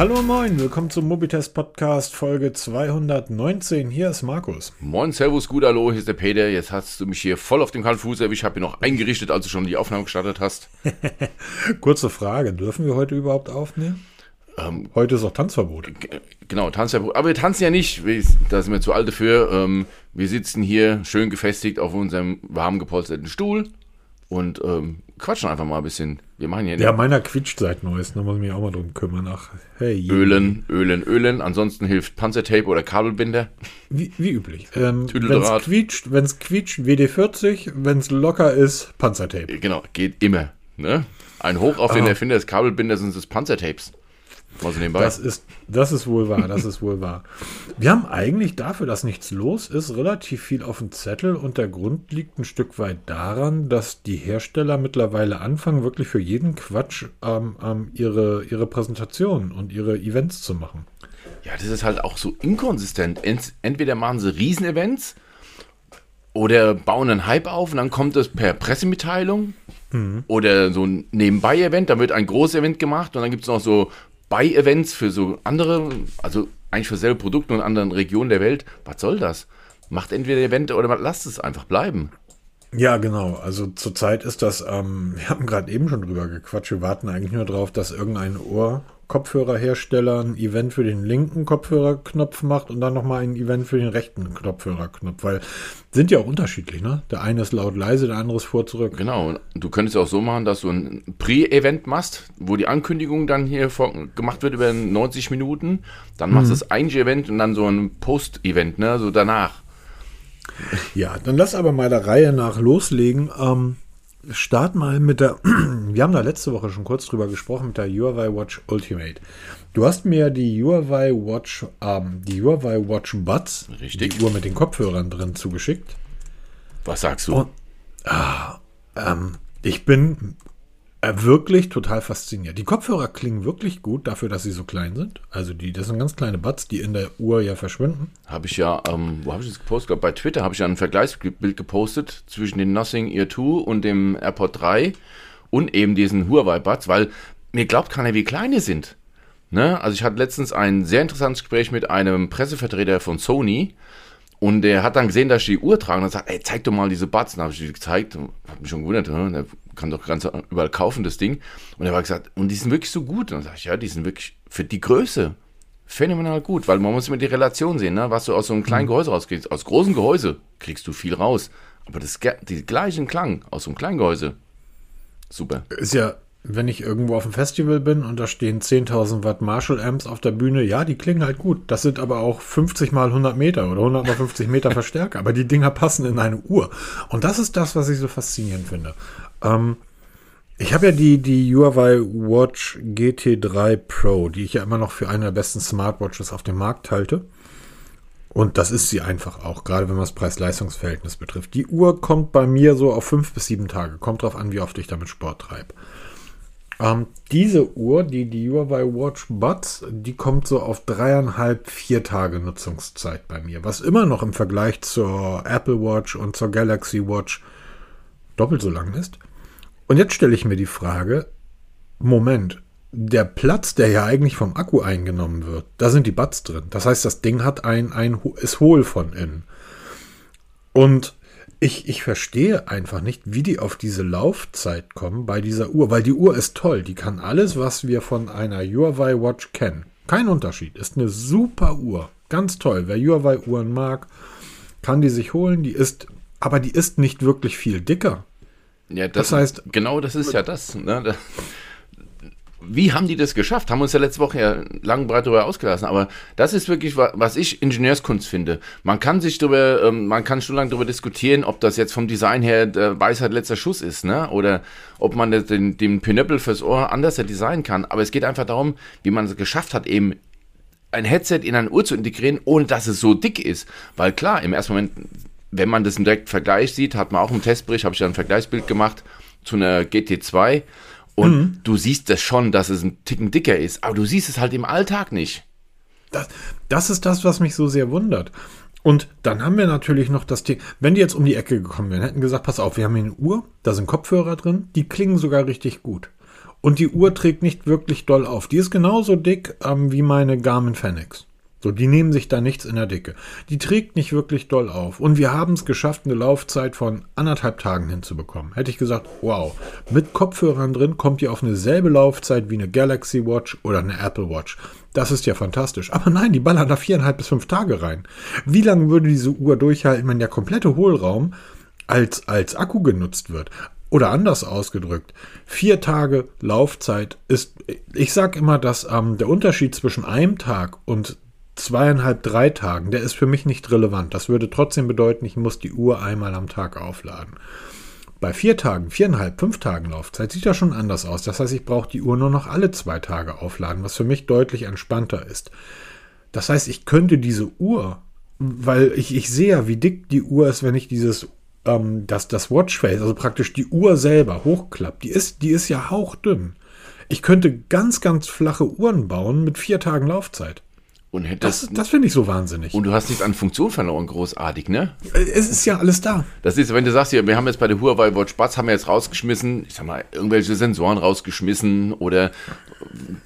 Hallo moin, willkommen zum Mobitest Podcast Folge 219. Hier ist Markus. Moin, Servus, gut, hallo, hier ist der Peter. Jetzt hast du mich hier voll auf dem kalten Fuß erwischt. Ich habe hier noch eingerichtet, als du schon die Aufnahme gestartet hast. Kurze Frage, dürfen wir heute überhaupt aufnehmen? Ähm, heute ist auch Tanzverbot. Genau, Tanzverbot. Aber wir tanzen ja nicht, da sind wir zu alt dafür. Ähm, wir sitzen hier schön gefestigt auf unserem warm gepolsterten Stuhl und ähm, quatschen einfach mal ein bisschen. Wir machen hier. Ja, meiner quietscht seit Neues, da muss ich mich auch mal drum kümmern. Ach, hey. Ölen, Ölen, Ölen. Ansonsten hilft Panzertape oder Kabelbinder. Wie, wie üblich. Ähm, wenn es quietscht, wenn's quietscht, WD-40, wenn es locker ist, Panzertape. Genau, geht immer. Ne? Ein Hoch auf den ah. Erfinder des Kabelbinders und des Panzertapes. Also nebenbei. Das ist, das ist wohl wahr, das ist wohl wahr. Wir haben eigentlich dafür, dass nichts los ist, relativ viel auf dem Zettel und der Grund liegt ein Stück weit daran, dass die Hersteller mittlerweile anfangen, wirklich für jeden Quatsch ähm, ähm, ihre, ihre Präsentationen und ihre Events zu machen. Ja, das ist halt auch so inkonsistent. Entweder machen sie Riesenevents oder bauen einen Hype auf und dann kommt das per Pressemitteilung mhm. oder so ein Nebenbei-Event, dann wird ein großes Event gemacht und dann gibt es noch so bei-Events für so andere, also eigentlich für selbe Produkte und anderen Regionen der Welt. Was soll das? Macht entweder Event oder lasst es einfach bleiben. Ja, genau. Also zurzeit ist das, ähm, wir haben gerade eben schon drüber gequatscht, wir warten eigentlich nur darauf, dass irgendein Ohr Kopfhörerhersteller ein Event für den linken Kopfhörerknopf macht und dann nochmal ein Event für den rechten Kopfhörerknopf, weil sind ja auch unterschiedlich, ne? Der eine ist laut leise, der andere ist vor zurück. Genau, du könntest auch so machen, dass du ein Pre-Event machst, wo die Ankündigung dann hier gemacht wird über 90 Minuten, dann machst du mhm. das eigentliche Event und dann so ein Post-Event, ne? So danach. Ja, dann lass aber mal der Reihe nach loslegen. Ähm, start mal mit der, wir haben da letzte Woche schon kurz drüber gesprochen, mit der Huawei Watch Ultimate. Du hast mir die Huawei Watch, ähm, die Huawei Watch Buds, Richtig. die Uhr mit den Kopfhörern drin, zugeschickt. Was sagst du? Und, ah, ähm, ich bin äh, wirklich total fasziniert. Die Kopfhörer klingen wirklich gut dafür, dass sie so klein sind. Also die, das sind ganz kleine Buds, die in der Uhr ja verschwinden. Habe ich ja, ähm, wo habe ich das gepostet? Bei Twitter habe ich ja ein Vergleichsbild gepostet zwischen dem Nothing Ear 2 und dem AirPod 3 und eben diesen Huawei Buds, weil mir glaubt keiner, wie klein die sind. Ne? Also ich hatte letztens ein sehr interessantes Gespräch mit einem Pressevertreter von Sony und der hat dann gesehen, dass ich die Uhr trage und hat gesagt, ey, zeig doch mal diese Buds. Dann habe ich die gezeigt, hat mich schon gewundert, ne? Kann doch ganz überall kaufen, das Ding. Und er hat gesagt, und die sind wirklich so gut. Und dann sage ich, ja, die sind wirklich für die Größe phänomenal gut, weil man muss immer die Relation sehen, ne? was du aus so einem kleinen mhm. Gehäuse rauskriegst. Aus großen Gehäuse kriegst du viel raus. Aber das, die gleichen Klang aus so einem kleinen Gehäuse, super. Ist ja wenn ich irgendwo auf dem Festival bin und da stehen 10.000 Watt Marshall Amps auf der Bühne, ja, die klingen halt gut. Das sind aber auch 50 mal 100 Meter oder 100 mal 50 Meter Verstärker. Aber die Dinger passen in eine Uhr. Und das ist das, was ich so faszinierend finde. Ähm, ich habe ja die, die Huawei Watch GT3 Pro, die ich ja immer noch für eine der besten Smartwatches auf dem Markt halte. Und das ist sie einfach auch, gerade wenn man das Preis-Leistungs-Verhältnis betrifft. Die Uhr kommt bei mir so auf fünf bis sieben Tage. Kommt drauf an, wie oft ich damit Sport treibe. Ähm, diese Uhr, die, die Huawei Watch Buds, die kommt so auf dreieinhalb, vier Tage Nutzungszeit bei mir. Was immer noch im Vergleich zur Apple Watch und zur Galaxy Watch doppelt so lang ist. Und jetzt stelle ich mir die Frage, Moment, der Platz, der ja eigentlich vom Akku eingenommen wird, da sind die Buds drin. Das heißt, das Ding hat ein, ein ist hohl von innen. Und ich, ich verstehe einfach nicht, wie die auf diese Laufzeit kommen bei dieser Uhr, weil die Uhr ist toll. Die kann alles, was wir von einer Huawei Watch kennen. Kein Unterschied. Ist eine super Uhr. Ganz toll. Wer Huawei Uhren mag, kann die sich holen. Die ist, aber die ist nicht wirklich viel dicker. Ja, das, das heißt. Genau das ist ja das. Ne? wie haben die das geschafft? Haben uns ja letzte Woche ja lang breit darüber ausgelassen, aber das ist wirklich, was ich Ingenieurskunst finde. Man kann sich darüber, ähm, man kann stundenlang darüber diskutieren, ob das jetzt vom Design her der Weisheit letzter Schuss ist, ne? Oder ob man den, den Pinöppel fürs Ohr anders designen kann. Aber es geht einfach darum, wie man es geschafft hat, eben ein Headset in eine Uhr zu integrieren, ohne dass es so dick ist. Weil klar, im ersten Moment, wenn man das im direkten Vergleich sieht, hat man auch einen Testbericht, habe ich ja ein Vergleichsbild gemacht zu einer GT2 und mhm. du siehst das schon, dass es ein Ticken dicker ist, aber du siehst es halt im Alltag nicht. Das, das ist das, was mich so sehr wundert. Und dann haben wir natürlich noch das Thema, wenn die jetzt um die Ecke gekommen wären, hätten gesagt, pass auf, wir haben hier eine Uhr, da sind Kopfhörer drin, die klingen sogar richtig gut. Und die Uhr trägt nicht wirklich doll auf. Die ist genauso dick ähm, wie meine Garmin Fenix. So, die nehmen sich da nichts in der Dicke. Die trägt nicht wirklich doll auf. Und wir haben es geschafft, eine Laufzeit von anderthalb Tagen hinzubekommen. Hätte ich gesagt, wow, mit Kopfhörern drin kommt ihr auf eine selbe Laufzeit wie eine Galaxy Watch oder eine Apple Watch. Das ist ja fantastisch. Aber nein, die ballern da viereinhalb bis fünf Tage rein. Wie lange würde diese Uhr durchhalten, wenn der komplette Hohlraum als, als Akku genutzt wird? Oder anders ausgedrückt, vier Tage Laufzeit ist, ich sage immer, dass ähm, der Unterschied zwischen einem Tag und zweieinhalb, drei Tagen, der ist für mich nicht relevant. Das würde trotzdem bedeuten, ich muss die Uhr einmal am Tag aufladen. Bei vier Tagen, viereinhalb, fünf Tagen Laufzeit sieht das schon anders aus. Das heißt, ich brauche die Uhr nur noch alle zwei Tage aufladen, was für mich deutlich entspannter ist. Das heißt, ich könnte diese Uhr, weil ich, ich sehe ja, wie dick die Uhr ist, wenn ich dieses, ähm, das, das Watchface, also praktisch die Uhr selber hochklappt. Die ist, die ist ja hauchdünn. Ich könnte ganz, ganz flache Uhren bauen mit vier Tagen Laufzeit. Und hättest, das das finde ich so wahnsinnig. und du hast nichts an Funktion verloren, großartig, ne? es ist ja alles da. Das ist, wenn du sagst, hier, wir haben jetzt bei der Huawei Watch Buds, haben wir jetzt rausgeschmissen, ich sag mal, irgendwelche Sensoren rausgeschmissen oder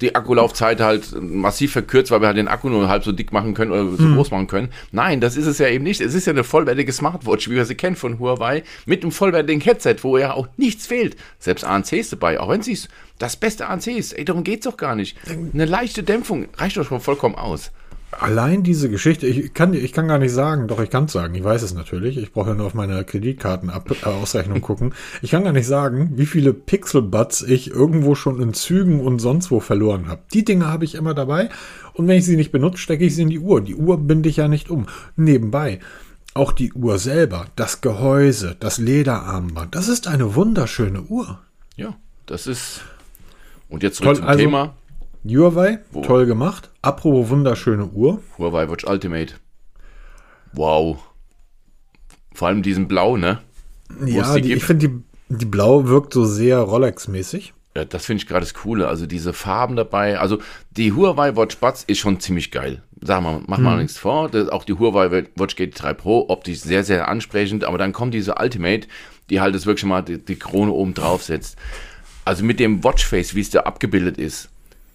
die Akkulaufzeit halt massiv verkürzt, weil wir halt den Akku nur halb so dick machen können oder so groß machen können. Nein, das ist es ja eben nicht. Es ist ja eine vollwertige Smartwatch, wie wir sie kennen von Huawei, mit einem vollwertigen Headset, wo ja auch nichts fehlt. Selbst ANC ist dabei, auch wenn sie es das beste ANC ist. Ey, darum geht's doch gar nicht. Eine leichte Dämpfung reicht doch schon vollkommen aus. Allein diese Geschichte, ich kann, ich kann gar nicht sagen, doch ich kann es sagen, ich weiß es natürlich, ich brauche ja nur auf meine Kreditkartenausrechnung gucken. Ich kann gar nicht sagen, wie viele Pixelbuds ich irgendwo schon in Zügen und sonst wo verloren habe. Die Dinge habe ich immer dabei und wenn ich sie nicht benutze, stecke ich sie in die Uhr. Die Uhr binde ich ja nicht um. Nebenbei, auch die Uhr selber, das Gehäuse, das Lederarmband, das ist eine wunderschöne Uhr. Ja, das ist. Und jetzt zurück Toll, zum also- Thema. Huawei, toll gemacht. Apropos wunderschöne Uhr. Huawei Watch Ultimate. Wow. Vor allem diesen Blau, ne? Wo Ja, die ich finde, die, die Blau wirkt so sehr Rolex-mäßig. Ja, das finde ich gerade das Coole. Also diese Farben dabei. Also die Huawei Watch Buds ist schon ziemlich geil. Sag mal, mach mal nichts vor. Das, auch die Huawei Watch GT3 Pro optisch sehr, sehr ansprechend. Aber dann kommt diese Ultimate, die halt jetzt wirklich mal die, die Krone oben drauf setzt. Also mit dem Watchface, wie es da abgebildet ist,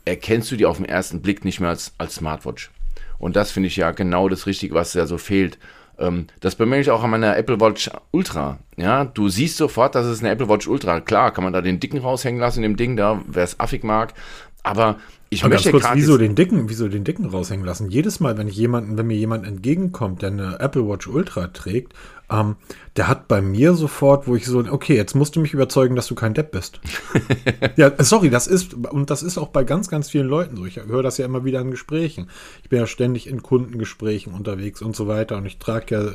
erkennst du die auf den ersten Blick nicht mehr als, als Smartwatch. Und das finde ich ja genau das Richtige, was da so fehlt. Ähm, das bemerke ich auch an meiner Apple Watch Ultra. Ja, du siehst sofort, dass es eine Apple Watch Ultra. Klar, kann man da den dicken raushängen lassen dem Ding da, wer es affig mag. Aber ich Aber ganz möchte kurz, gerade wieso den dicken, wieso den dicken raushängen lassen? Jedes Mal, wenn ich jemanden, wenn mir jemand entgegenkommt, der eine Apple Watch Ultra trägt, ähm, der hat bei mir sofort, wo ich so, okay, jetzt musst du mich überzeugen, dass du kein Depp bist. ja, sorry, das ist, und das ist auch bei ganz, ganz vielen Leuten so. Ich höre das ja immer wieder in Gesprächen. Ich bin ja ständig in Kundengesprächen unterwegs und so weiter und ich trage ja,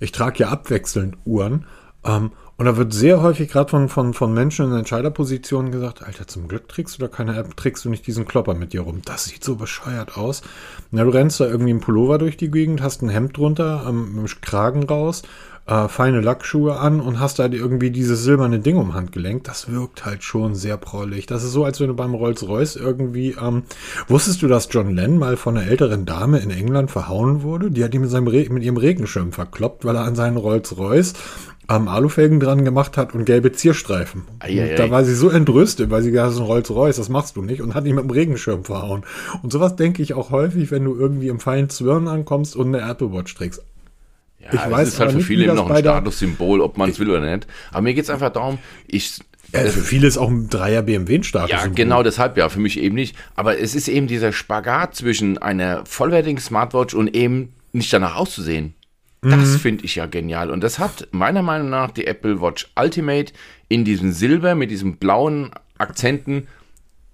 ich trage ja abwechselnd Uhren. Ähm, und da wird sehr häufig gerade von, von, von Menschen in Entscheiderpositionen gesagt, Alter, zum Glück trägst du da keine App, trägst du nicht diesen Klopper mit dir rum. Das sieht so bescheuert aus. Na, du rennst da irgendwie im Pullover durch die Gegend, hast ein Hemd drunter, ähm, mit dem Kragen raus, äh, feine Lackschuhe an und hast da irgendwie dieses silberne Ding um Handgelenk. Das wirkt halt schon sehr prollig. Das ist so, als wenn du beim Rolls-Royce irgendwie, ähm, wusstest du, dass John Lennon mal von einer älteren Dame in England verhauen wurde? Die hat ihn mit, seinem Re mit ihrem Regenschirm verkloppt, weil er an seinen Rolls-Royce am Alufelgen dran gemacht hat und gelbe Zierstreifen. Eieiei. Da war sie so entrüstet, weil sie gesagt hat, das ist ein Rolls-Royce, das machst du nicht und hat ihn mit dem Regenschirm verhauen. Und sowas denke ich auch häufig, wenn du irgendwie im feinen Zwirn ankommst und eine Apple Watch trägst. Ja, Ich es weiß ist halt für viele eben noch ein Statussymbol, ob man es will oder nicht. Aber mir geht es einfach darum, ich. Ja, für viele ist auch ein Dreier BMW-Status. Ja, genau deshalb ja, für mich eben nicht. Aber es ist eben dieser Spagat zwischen einer vollwertigen Smartwatch und eben nicht danach auszusehen. Das finde ich ja genial. Und das hat meiner Meinung nach die Apple Watch Ultimate in diesem Silber mit diesen blauen Akzenten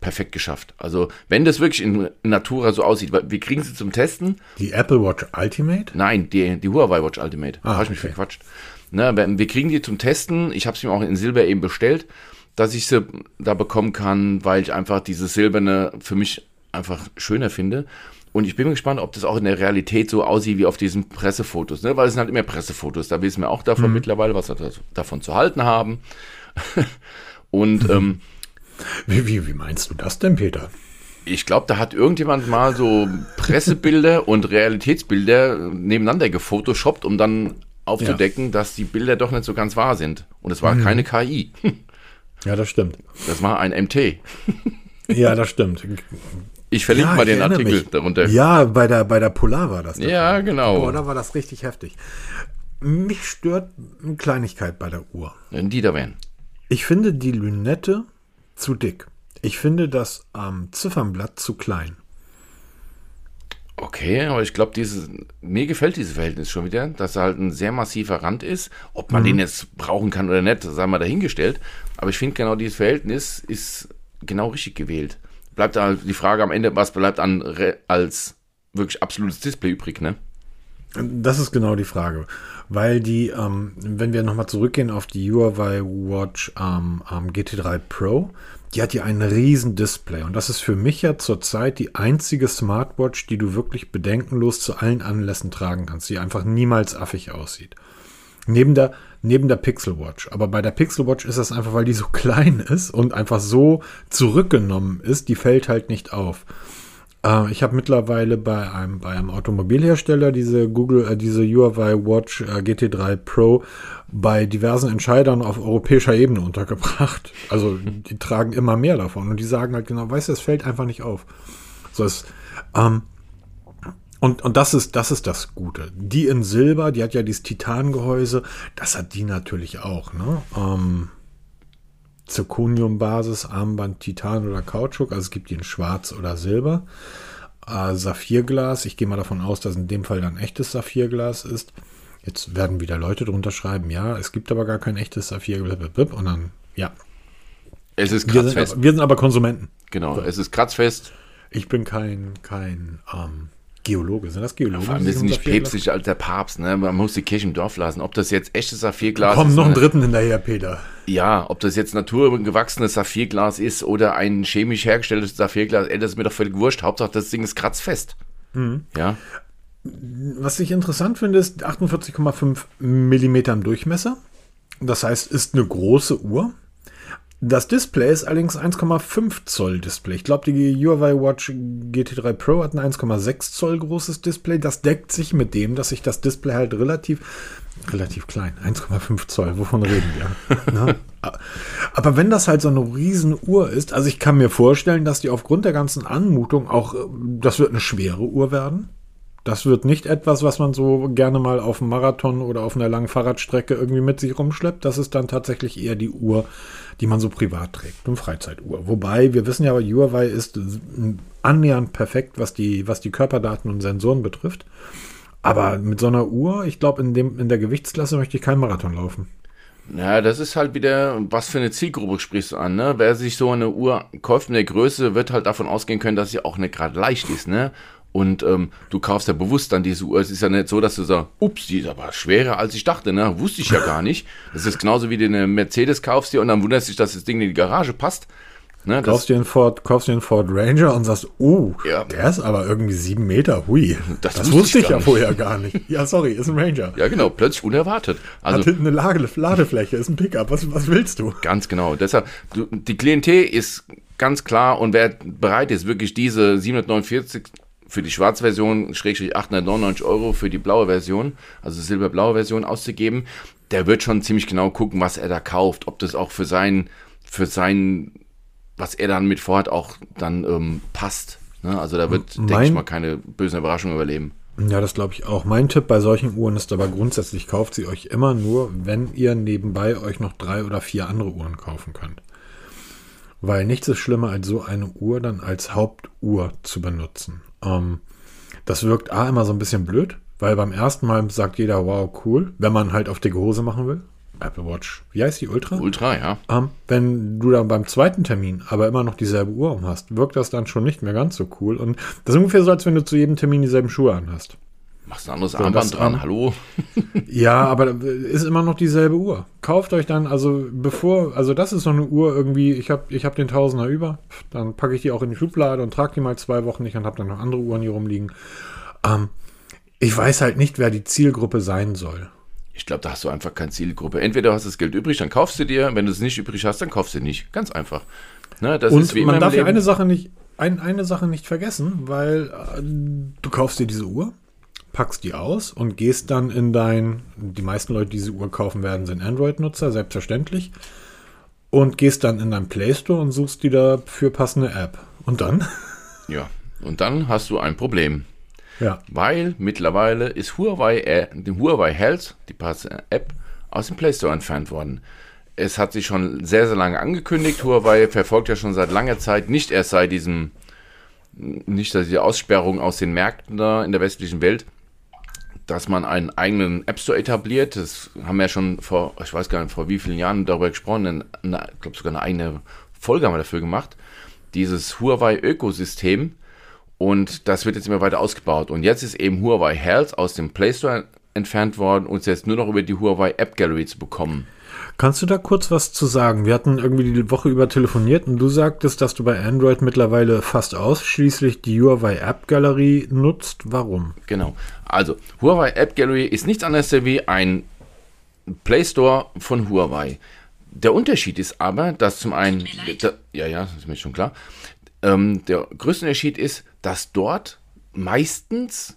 perfekt geschafft. Also, wenn das wirklich in Natura so aussieht, weil wir kriegen sie zum Testen. Die Apple Watch Ultimate? Nein, die, die Huawei Watch Ultimate. Da Ah, habe ich mich okay. verquatscht. Ne, wir kriegen die zum Testen. Ich habe sie mir auch in Silber eben bestellt, dass ich sie da bekommen kann, weil ich einfach dieses Silberne für mich einfach schöner finde. Und ich bin gespannt, ob das auch in der Realität so aussieht wie auf diesen Pressefotos. Ne? Weil es sind halt immer Pressefotos. Da wissen wir auch davon Mhm. mittlerweile, was wir davon zu halten haben. Und ähm, Wie, wie, wie meinst du das denn, Peter? ich glaube, da hat irgendjemand mal so Pressebilder und Realitätsbilder nebeneinander gefotoshoppt, um dann aufzudecken, dass die Bilder doch nicht so ganz wahr sind. Und es war keine KI. Ja, das stimmt. Das war ein MT. Ja, das stimmt. Ich verlinke Ja, mal den Artikel mich. darunter. Ja, bei der, bei der Polar war das. Ja, Fall. genau. Boah, da war das richtig heftig. Mich stört eine Kleinigkeit bei der Uhr. Die da wären. Ich finde die Lünette zu dick. Ich finde das ähm, Ziffernblatt zu klein. Okay, aber ich glaube, dieses, mir gefällt dieses Verhältnis schon wieder, dass er halt ein sehr massiver Rand ist. Ob man den jetzt brauchen kann oder nicht, sei mal dahingestellt. Aber ich finde genau dieses Verhältnis ist genau richtig gewählt. Bleibt da die Frage am Ende, was bleibt an als wirklich absolutes Display übrig, ne? Das ist genau die Frage. Weil die, ähm, wenn wir nochmal zurückgehen auf die Huawei Watch ähm, ähm, GT3 Pro, die hat ja ein riesen Display. Und das ist für mich ja zurzeit die einzige Smartwatch, die du wirklich bedenkenlos zu allen Anlässen tragen kannst, die einfach niemals affig aussieht. Neben der, neben der Pixel Watch. Aber bei der Pixel Watch ist das einfach, weil die so klein ist und einfach so zurückgenommen ist, die fällt halt nicht auf. Äh, ich habe mittlerweile bei einem, bei einem Automobilhersteller diese Google, äh, diese Huawei Watch äh, GT3 Pro bei diversen Entscheidern auf europäischer Ebene untergebracht. Also die tragen immer mehr davon und die sagen halt genau, weißt du, es fällt einfach nicht auf. So ist, ähm, und, und das ist, das ist das Gute. Die in Silber, die hat ja dieses Titangehäuse, das hat die natürlich auch, ne? Ähm, Zirconium-Basis, Armband, Titan oder Kautschuk. Also es gibt die in Schwarz oder Silber. Äh, Saphirglas. Ich gehe mal davon aus, dass in dem Fall dann echtes Saphirglas ist. Jetzt werden wieder Leute drunter schreiben, ja, es gibt aber gar kein echtes Saphirglas. Und dann, ja. Es ist Wir sind, kratzfest. aber, wir sind aber Konsumenten. Genau, es ist kratzfest. Ich bin kein, kein ähm, Geologe. Sind das Geologen? Vor allem, um nicht päpstlich als der Papst, ne? Man muss die Kirche im Dorf lassen. Ob das jetzt echtes Saphirglas Komm, ist. noch einen ne? dritten hinterher, Peter. Ja, ob das jetzt naturgewachsenes Saphirglas ist oder ein chemisch hergestelltes Saphirglas, ey, das ist mir doch völlig wurscht. Hauptsache, das Ding ist kratzfest. Mhm. Ja, Was ich interessant finde, ist 48,5 Millimeter im Durchmesser. Das heißt, ist eine große Uhr. Das Display ist allerdings 1,5 Zoll Display. Ich glaube, die Huawei Watch GT3 Pro hat ein 1,6 Zoll großes Display. Das deckt sich mit dem, dass sich das Display halt relativ, relativ klein, 1,5 Zoll, wovon reden wir? Ne? Aber wenn das halt so eine riesen Uhr ist, also ich kann mir vorstellen, dass die aufgrund der ganzen Anmutung auch, äh, das wird eine schwere Uhr werden. Das wird nicht etwas, was man so gerne mal auf einem Marathon oder auf einer langen Fahrradstrecke irgendwie mit sich rumschleppt. Das ist dann tatsächlich eher die Uhr, die man so privat trägt, eine Freizeituhr. Wobei, wir wissen ja, Huawei ist annähernd perfekt, was die, was die Körperdaten und Sensoren betrifft. Aber mit so einer Uhr, ich glaube, in, in der Gewichtsklasse möchte ich keinen Marathon laufen. Ja, das ist halt wieder, was für eine Zielgruppe sprichst du an, ne? Wer sich so eine Uhr kauft in der Größe, wird halt davon ausgehen können, dass sie auch nicht gerade leicht ist, ne? Und ähm, du kaufst ja bewusst dann diese Uhr. Es ist ja nicht so, dass du sagst, ups, die ist aber schwerer als ich dachte, ne? Wusste ich ja gar nicht. Das ist genauso wie du eine Mercedes kaufst dir und dann wunderst dich, dass das Ding in die Garage passt. Ne? Kaufst dir einen Ford, kaufst dir einen Ford Ranger und sagst, oh, Ja. der ist aber irgendwie sieben Meter, hui. Das Das, wusste ich ich ja vorher gar nicht. Ja, sorry, ist ein Ranger. ja, genau, plötzlich unerwartet. Hat Also hinten eine Lade, Ladefläche, ist ein Pickup. Was, was willst du? Ganz genau. Deshalb, du, die Klientel ist ganz klar und wer bereit ist, wirklich diese 749 für die Schwarzversion, schrägstrich 899 Euro für die blaue Version, also silberblaue Version auszugeben, der wird schon ziemlich genau gucken, was er da kauft, ob das auch für sein, für sein, was er dann mit vorhat, auch dann ähm, passt. Ne? Also da wird, denke ich mal, keine bösen Überraschungen überleben. Ja, das glaube ich auch. Mein Tipp bei solchen Uhren ist aber grundsätzlich, kauft sie euch immer nur, wenn ihr nebenbei euch noch drei oder vier andere Uhren kaufen könnt. Weil nichts ist schlimmer, als so eine Uhr dann als Hauptuhr zu benutzen. Ähm, das wirkt A immer so ein bisschen blöd, weil beim ersten Mal sagt jeder, wow, cool, wenn man halt auf dicke Hose machen will. Apple Watch, wie heißt die Ultra? Ultra, ja. Ähm, wenn du dann beim zweiten Termin aber immer noch dieselbe Uhr um hast, wirkt das dann schon nicht mehr ganz so cool. Und das ist ungefähr so, als wenn du zu jedem Termin dieselben Schuhe anhast. Machst ein anderes das, Armband dran, hallo? Ja, aber ist immer noch dieselbe Uhr. Kauft euch dann, also bevor, also das ist so eine Uhr irgendwie, ich habe ich hab den Tausender über, dann packe ich die auch in die Schublade und trage die mal zwei Wochen nicht und habe dann noch andere Uhren hier rumliegen. Ähm, ich weiß halt nicht, wer die Zielgruppe sein soll. Ich glaube, da hast du einfach keine Zielgruppe. Entweder du hast das Geld übrig, dann kaufst du dir. Wenn du es nicht übrig hast, dann kaufst du nicht. Ganz einfach. Ne, das und man darf ja eine Sache nicht, ein, eine Sache nicht vergessen, weil äh, du kaufst dir diese Uhr, packst die aus und gehst dann in dein, die meisten Leute, die diese Uhr kaufen werden, sind Android-Nutzer, selbstverständlich. und gehst dann in deinen Play Store und suchst die dafür passende App. Und dann? Ja, und dann hast du ein Problem. Ja. Weil mittlerweile ist Huawei, äh, die Huawei Health, die passende App, aus dem Play Store entfernt worden. Es hat sich schon sehr, sehr lange angekündigt. Huawei verfolgt ja schon seit langer Zeit, nicht erst seit diesem, nicht seit dieser Aussperrung aus den Märkten da in der westlichen Welt, dass man einen eigenen App Store etabliert. Das haben wir ja schon vor, ich weiß gar nicht, vor wie vielen Jahren darüber gesprochen. ich glaube sogar eine eigene Folge haben wir dafür gemacht. Dieses Huawei-Ökosystem. Und das wird jetzt immer weiter ausgebaut. Und jetzt ist eben Huawei Health aus dem Play Store entfernt worden und jetzt nur noch über die Huawei App Gallery zu bekommen. Kannst du da kurz was zu sagen? Wir hatten irgendwie die Woche über telefoniert und du sagtest, dass du bei Android mittlerweile fast ausschließlich die Huawei App Gallery nutzt. Warum? Genau. Also, Huawei App Gallery ist nichts anderes wie ein Play Store von Huawei. Der Unterschied ist aber, dass zum einen, da, ja, ja, das ist mir schon klar. Ähm, der größte Unterschied ist, dass dort meistens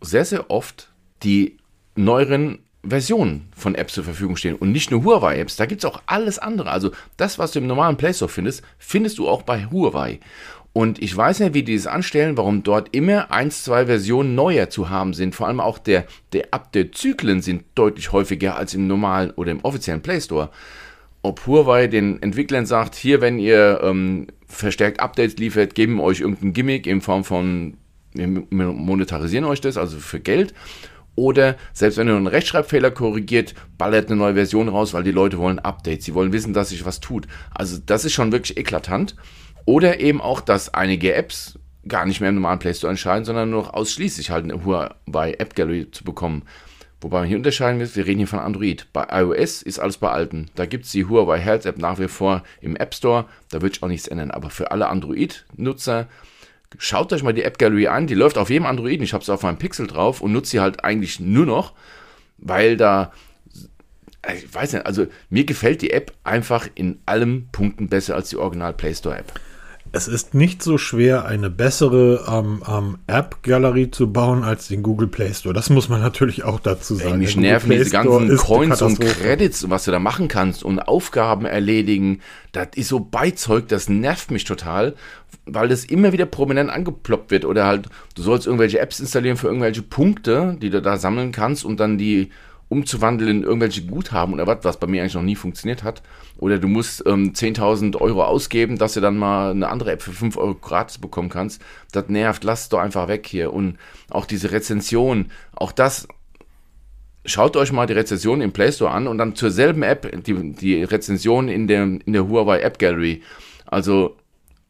sehr, sehr oft die neueren Versionen von Apps zur Verfügung stehen und nicht nur Huawei-Apps, da gibt es auch alles andere. Also das, was du im normalen Play Store findest, findest du auch bei Huawei. Und ich weiß nicht, wie die das anstellen, warum dort immer eins, zwei Versionen neuer zu haben sind. Vor allem auch der, der Update-Zyklen sind deutlich häufiger als im normalen oder im offiziellen Play Store. Ob Huawei den Entwicklern sagt, hier, wenn ihr ähm, verstärkt Updates liefert, geben euch irgendein Gimmick in Form von, wir monetarisieren euch das, also für Geld. Oder selbst wenn ihr einen Rechtschreibfehler korrigiert, ballert eine neue Version raus, weil die Leute wollen Updates. Sie wollen wissen, dass sich was tut. Also das ist schon wirklich eklatant. Oder eben auch, dass einige Apps gar nicht mehr im normalen Play Store erscheinen, sondern nur noch ausschließlich halt eine Huawei App Gallery zu bekommen. Wobei man hier unterscheiden muss, wir reden hier von Android. Bei iOS ist alles bei alten. Da gibt es die Huawei Health App nach wie vor im App Store. Da wird sich auch nichts ändern. Aber für alle Android-Nutzer Schaut euch mal die App Gallery an, die läuft auf jedem Androiden. Ich habe sie auf meinem Pixel drauf und nutze sie halt eigentlich nur noch, weil da, ich weiß nicht, also mir gefällt die App einfach in allen Punkten besser als die Original Play Store App es ist nicht so schwer, eine bessere ähm, ähm, App-Galerie zu bauen als den Google Play Store. Das muss man natürlich auch dazu sagen. Ey, mich nerven diese ganzen Coins und Credits, was du da machen kannst und Aufgaben erledigen. Das ist so Beizeug, das nervt mich total, weil das immer wieder prominent angeploppt wird. Oder halt, du sollst irgendwelche Apps installieren für irgendwelche Punkte, die du da sammeln kannst und dann die umzuwandeln in irgendwelche Guthaben oder was, was bei mir eigentlich noch nie funktioniert hat. Oder du musst ähm, 10.000 Euro ausgeben, dass du dann mal eine andere App für 5 Euro gratis bekommen kannst. Das nervt, lass doch einfach weg hier. Und auch diese Rezension, auch das, schaut euch mal die Rezension im Play Store an und dann zur selben App die, die Rezension in der, in der Huawei App Gallery. Also,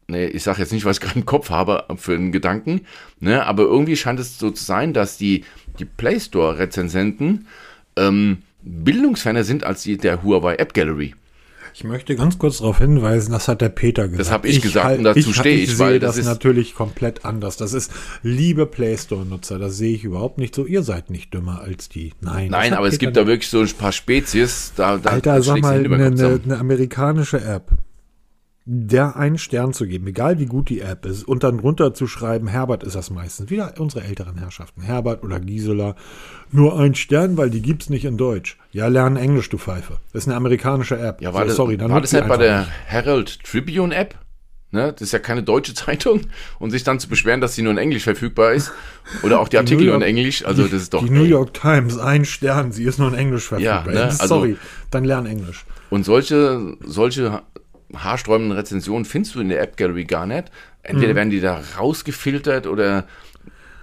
ne, ich sage jetzt nicht, was ich gerade im Kopf habe für einen Gedanken, ne, aber irgendwie scheint es so zu sein, dass die, die Play Store Rezensenten ähm, bildungsferner sind als die der Huawei App Gallery. Ich möchte ganz kurz darauf hinweisen, das hat der Peter gesagt. Das habe ich, ich, gesagt halt, und dazu stehe ich. Ich sehe das, das natürlich komplett anders. Das ist, liebe Play Store-Nutzer, das sehe ich überhaupt nicht so. Ihr seid nicht dümmer als die. Nein. Nein, aber Peter es gibt da wirklich so ein paar Spezies. Da, da Alter, sag mal, eine, eine, eine amerikanische App der einen Stern zu geben, egal wie gut die App ist, und dann runter zu schreiben, Herbert ist das meistens, wieder unsere älteren Herrschaften, Herbert oder Gisela, nur ein Stern, weil die gibt's nicht in Deutsch. Ja, lernen Englisch, du Pfeife. Das ist eine amerikanische App. Ja, war so, das, sorry, dann war das halt bei der Herald Tribune App? Ne, das ist ja keine deutsche Zeitung und sich dann zu beschweren, dass sie nur in Englisch verfügbar ist oder auch die, die Artikel York, in Englisch, also die, das ist doch die New York Times ein Stern, sie ist nur in Englisch verfügbar. Ja, ne, also, sorry, dann lern Englisch. Und solche solche haarsträubenden Rezensionen findest du in der App Gallery gar nicht. Entweder mhm. werden die da rausgefiltert oder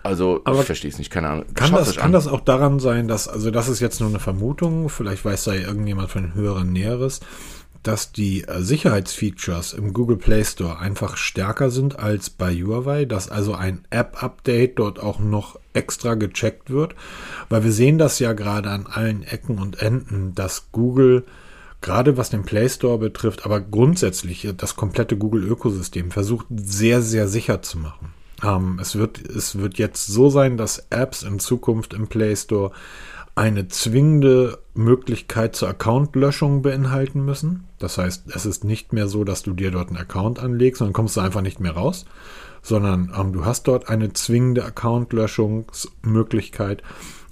also, Aber ich verstehe es nicht, keine Ahnung. Kann das, kann das auch daran sein, dass, also das ist jetzt nur eine Vermutung, vielleicht weiß da irgendjemand von Hörern Näheres, dass die äh, Sicherheitsfeatures im Google Play Store einfach stärker sind als bei Huawei, dass also ein App-Update dort auch noch extra gecheckt wird, weil wir sehen das ja gerade an allen Ecken und Enden, dass Google gerade was den Play Store betrifft, aber grundsätzlich das komplette Google-Ökosystem versucht sehr, sehr sicher zu machen. Ähm, es, wird, es wird jetzt so sein, dass Apps in Zukunft im Play Store eine zwingende Möglichkeit zur Accountlöschung beinhalten müssen. Das heißt, es ist nicht mehr so, dass du dir dort einen Account anlegst und dann kommst du einfach nicht mehr raus, sondern ähm, du hast dort eine zwingende Accountlöschungsmöglichkeit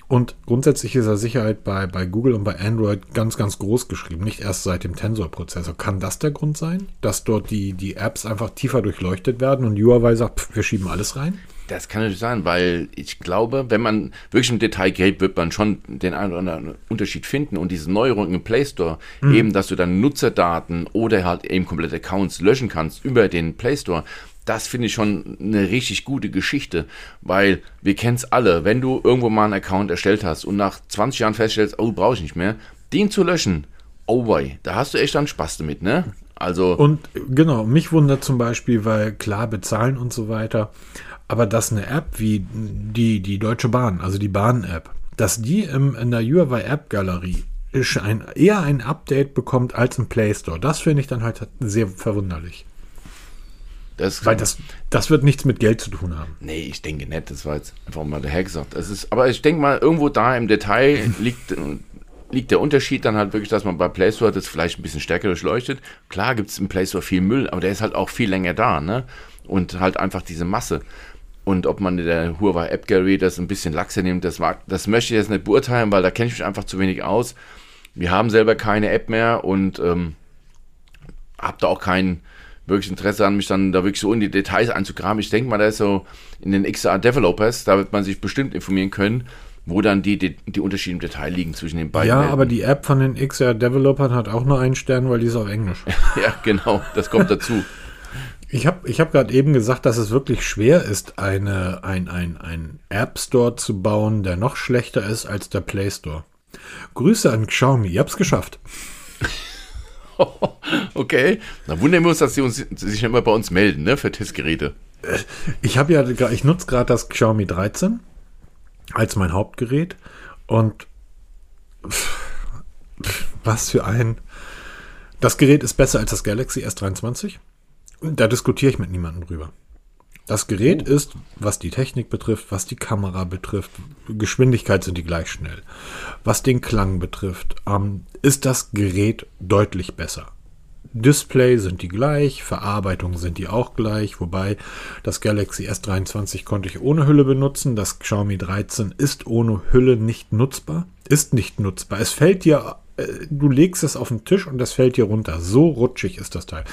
Und grundsätzlich ist er Sicherheit bei, bei Google und bei Android ganz, ganz groß geschrieben, nicht erst seit dem Tensor-Prozessor. Kann das der Grund sein, dass dort die, die Apps einfach tiefer durchleuchtet werden und Huawei sagt, pff, wir schieben alles rein? Das kann natürlich sein, weil ich glaube, wenn man wirklich im Detail geht, wird man schon den einen oder anderen Unterschied finden. Und diese Neuerung im Play Store, mhm. eben, dass du dann Nutzerdaten oder halt eben komplette Accounts löschen kannst über den Play Store, das finde ich schon eine richtig gute Geschichte, weil wir kennen es alle, wenn du irgendwo mal einen Account erstellt hast und nach 20 Jahren feststellst, oh, brauche ich nicht mehr, den zu löschen, oh boy, da hast du echt dann Spaß damit, ne? Also. Und genau, mich wundert zum Beispiel, weil klar bezahlen und so weiter, aber dass eine App wie die, die Deutsche Bahn, also die Bahn-App, dass die im, in der Huawei App Galerie ein, eher ein Update bekommt als im Play Store, das finde ich dann halt sehr verwunderlich. Das Weil das, das wird nichts mit Geld zu tun haben. Nee, ich denke nicht. Das war jetzt einfach mal daher gesagt. Das ist, aber ich denke mal, irgendwo da im Detail liegt, liegt der Unterschied dann halt wirklich, dass man bei Play Store das vielleicht ein bisschen stärker durchleuchtet. Klar gibt es im Play Store viel Müll, aber der ist halt auch viel länger da, ne? Und halt einfach diese Masse. Und ob man in der Huawei App Gallery das ein bisschen laxer nimmt, das, mag, das möchte ich jetzt nicht beurteilen, weil da kenne ich mich einfach zu wenig aus. Wir haben selber keine App mehr und ähm, habe da auch keinen wirklich Interesse an, mich dann da wirklich so in die Details einzugraben. Ich denke mal, da ist so in den XR Developers, da wird man sich bestimmt informieren können, wo dann die, die, die Unterschiede im Detail liegen zwischen den beiden. Ja, Welten. aber die App von den XR Developern hat auch nur einen Stern, weil die ist auf Englisch. ja, genau, das kommt dazu. Ich habe ich hab gerade eben gesagt, dass es wirklich schwer ist, eine, ein, ein, ein App Store zu bauen, der noch schlechter ist als der Play Store. Grüße an Xiaomi, ihr habt es geschafft. okay. Na wundern wir uns, dass sie uns, sich immer bei uns melden, ne, für Testgeräte. Ich habe ja, ich nutze gerade das Xiaomi 13 als mein Hauptgerät und was für ein. Das Gerät ist besser als das Galaxy S23. Da diskutiere ich mit niemandem drüber. Das Gerät oh. ist, was die Technik betrifft, was die Kamera betrifft, Geschwindigkeit sind die gleich schnell. Was den Klang betrifft, ähm, ist das Gerät deutlich besser. Display sind die gleich, Verarbeitung sind die auch gleich, wobei das Galaxy S23 konnte ich ohne Hülle benutzen, das Xiaomi 13 ist ohne Hülle nicht nutzbar, ist nicht nutzbar. Es fällt dir, du legst es auf den Tisch und es fällt dir runter. So rutschig ist das Teil.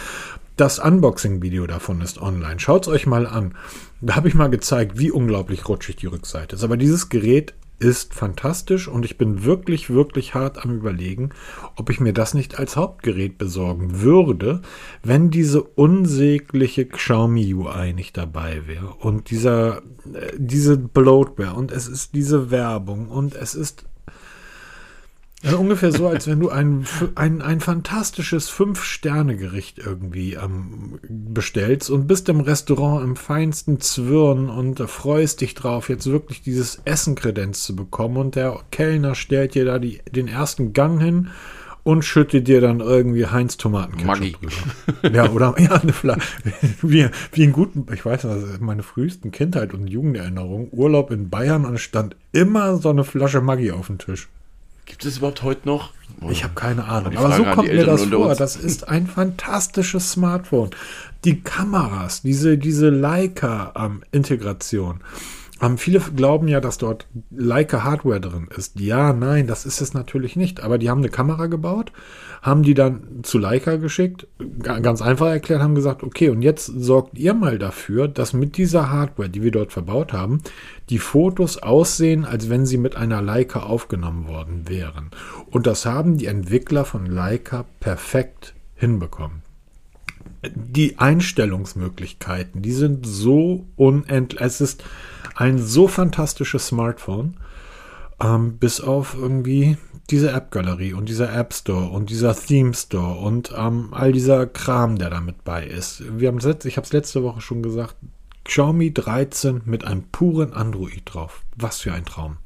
Das Unboxing-Video davon ist online. Schaut es euch mal an. Da habe ich mal gezeigt, wie unglaublich rutschig die Rückseite ist. Aber dieses Gerät ist fantastisch und ich bin wirklich, wirklich hart am Überlegen, ob ich mir das nicht als Hauptgerät besorgen würde, wenn diese unsägliche Xiaomi UI nicht dabei wäre und dieser, äh, diese Bloatware und es ist diese Werbung und es ist also ungefähr so, als wenn du ein, ein, ein fantastisches Fünf-Sterne-Gericht irgendwie ähm, bestellst und bist im Restaurant im feinsten Zwirn und äh, freust dich drauf, jetzt wirklich dieses Essen-Kredenz zu bekommen. Und der Kellner stellt dir da die, den ersten Gang hin und schüttet dir dann irgendwie Heinz Tomatenketchup drüber. Ja, oder ja, eine Flasche. Wie, wie in guten, ich weiß nicht, meine frühesten Kindheit und Jugenderinnerungen, Urlaub in Bayern und stand immer so eine Flasche Maggi auf dem Tisch. Gibt es überhaupt heute noch? Ich habe keine Ahnung. Aber so kommt mir das vor. Uns. Das ist ein fantastisches Smartphone. Die Kameras, diese, diese Leica-Integration. Ähm, viele glauben ja, dass dort Leica Hardware drin ist. Ja, nein, das ist es natürlich nicht. Aber die haben eine Kamera gebaut, haben die dann zu Leica geschickt, ganz einfach erklärt, haben gesagt, okay, und jetzt sorgt ihr mal dafür, dass mit dieser Hardware, die wir dort verbaut haben, die Fotos aussehen, als wenn sie mit einer Leica aufgenommen worden wären. Und das haben die Entwickler von Leica perfekt hinbekommen die Einstellungsmöglichkeiten, die sind so unendlich. Es ist ein so fantastisches Smartphone, ähm, bis auf irgendwie diese App-Galerie und dieser App Store und dieser Theme Store und ähm, all dieser Kram, der damit bei ist. Wir haben ich habe es letzte Woche schon gesagt, Xiaomi 13 mit einem puren Android drauf. Was für ein Traum.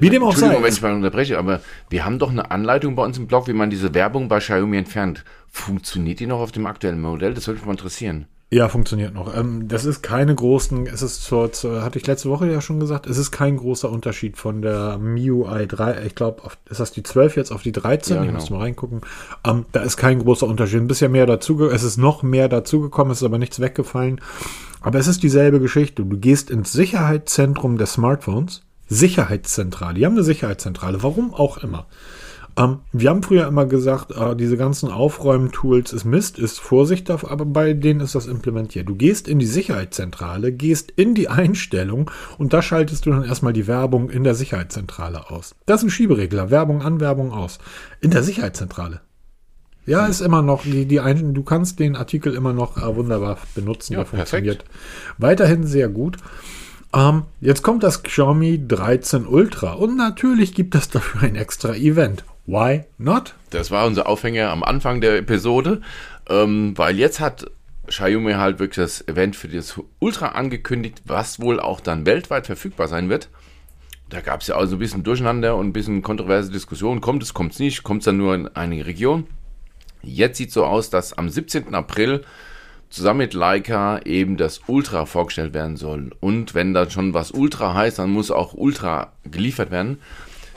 Wie dem auch sei. wenn ich mal unterbreche, aber wir haben doch eine Anleitung bei uns im Blog, wie man diese Werbung bei Xiaomi entfernt. Funktioniert die noch auf dem aktuellen Modell? Das würde mich mal interessieren. Ja, funktioniert noch. Ähm, das ist keine großen, es ist zur, zur, hatte ich letzte Woche ja schon gesagt, es ist kein großer Unterschied von der MIUI 3, ich glaube, ist das die 12 jetzt auf die 13? Ja, genau. Ich muss mal reingucken. Ähm, da ist kein großer Unterschied. Ein bisschen mehr dazu, es ist noch mehr dazugekommen, es ist aber nichts weggefallen. Aber es ist dieselbe Geschichte. Du gehst ins Sicherheitszentrum des Smartphones, Sicherheitszentrale. Die haben eine Sicherheitszentrale, warum auch immer. Ähm, wir haben früher immer gesagt, äh, diese ganzen Aufräumen-Tools ist Mist, ist Vorsicht, aber bei denen ist das implementiert. Du gehst in die Sicherheitszentrale, gehst in die Einstellung und da schaltest du dann erstmal die Werbung in der Sicherheitszentrale aus. Das ist ein Schieberegler, Werbung an, Werbung aus. In der Sicherheitszentrale. Ja, ist immer noch, die, die ein, du kannst den Artikel immer noch äh, wunderbar benutzen, ja, der funktioniert perfekt. weiterhin sehr gut. Ähm, jetzt kommt das Xiaomi 13 Ultra und natürlich gibt es dafür ein extra Event. Why not? Das war unser Aufhänger am Anfang der Episode, ähm, weil jetzt hat Xiaomi halt wirklich das Event für das Ultra angekündigt, was wohl auch dann weltweit verfügbar sein wird. Da gab es ja also ein bisschen Durcheinander und ein bisschen kontroverse Diskussionen. Kommt es, kommt es nicht, kommt es dann nur in einige Regionen. Jetzt sieht so aus, dass am 17. April zusammen mit Leica eben das Ultra vorgestellt werden soll. Und wenn dann schon was Ultra heißt, dann muss auch Ultra geliefert werden.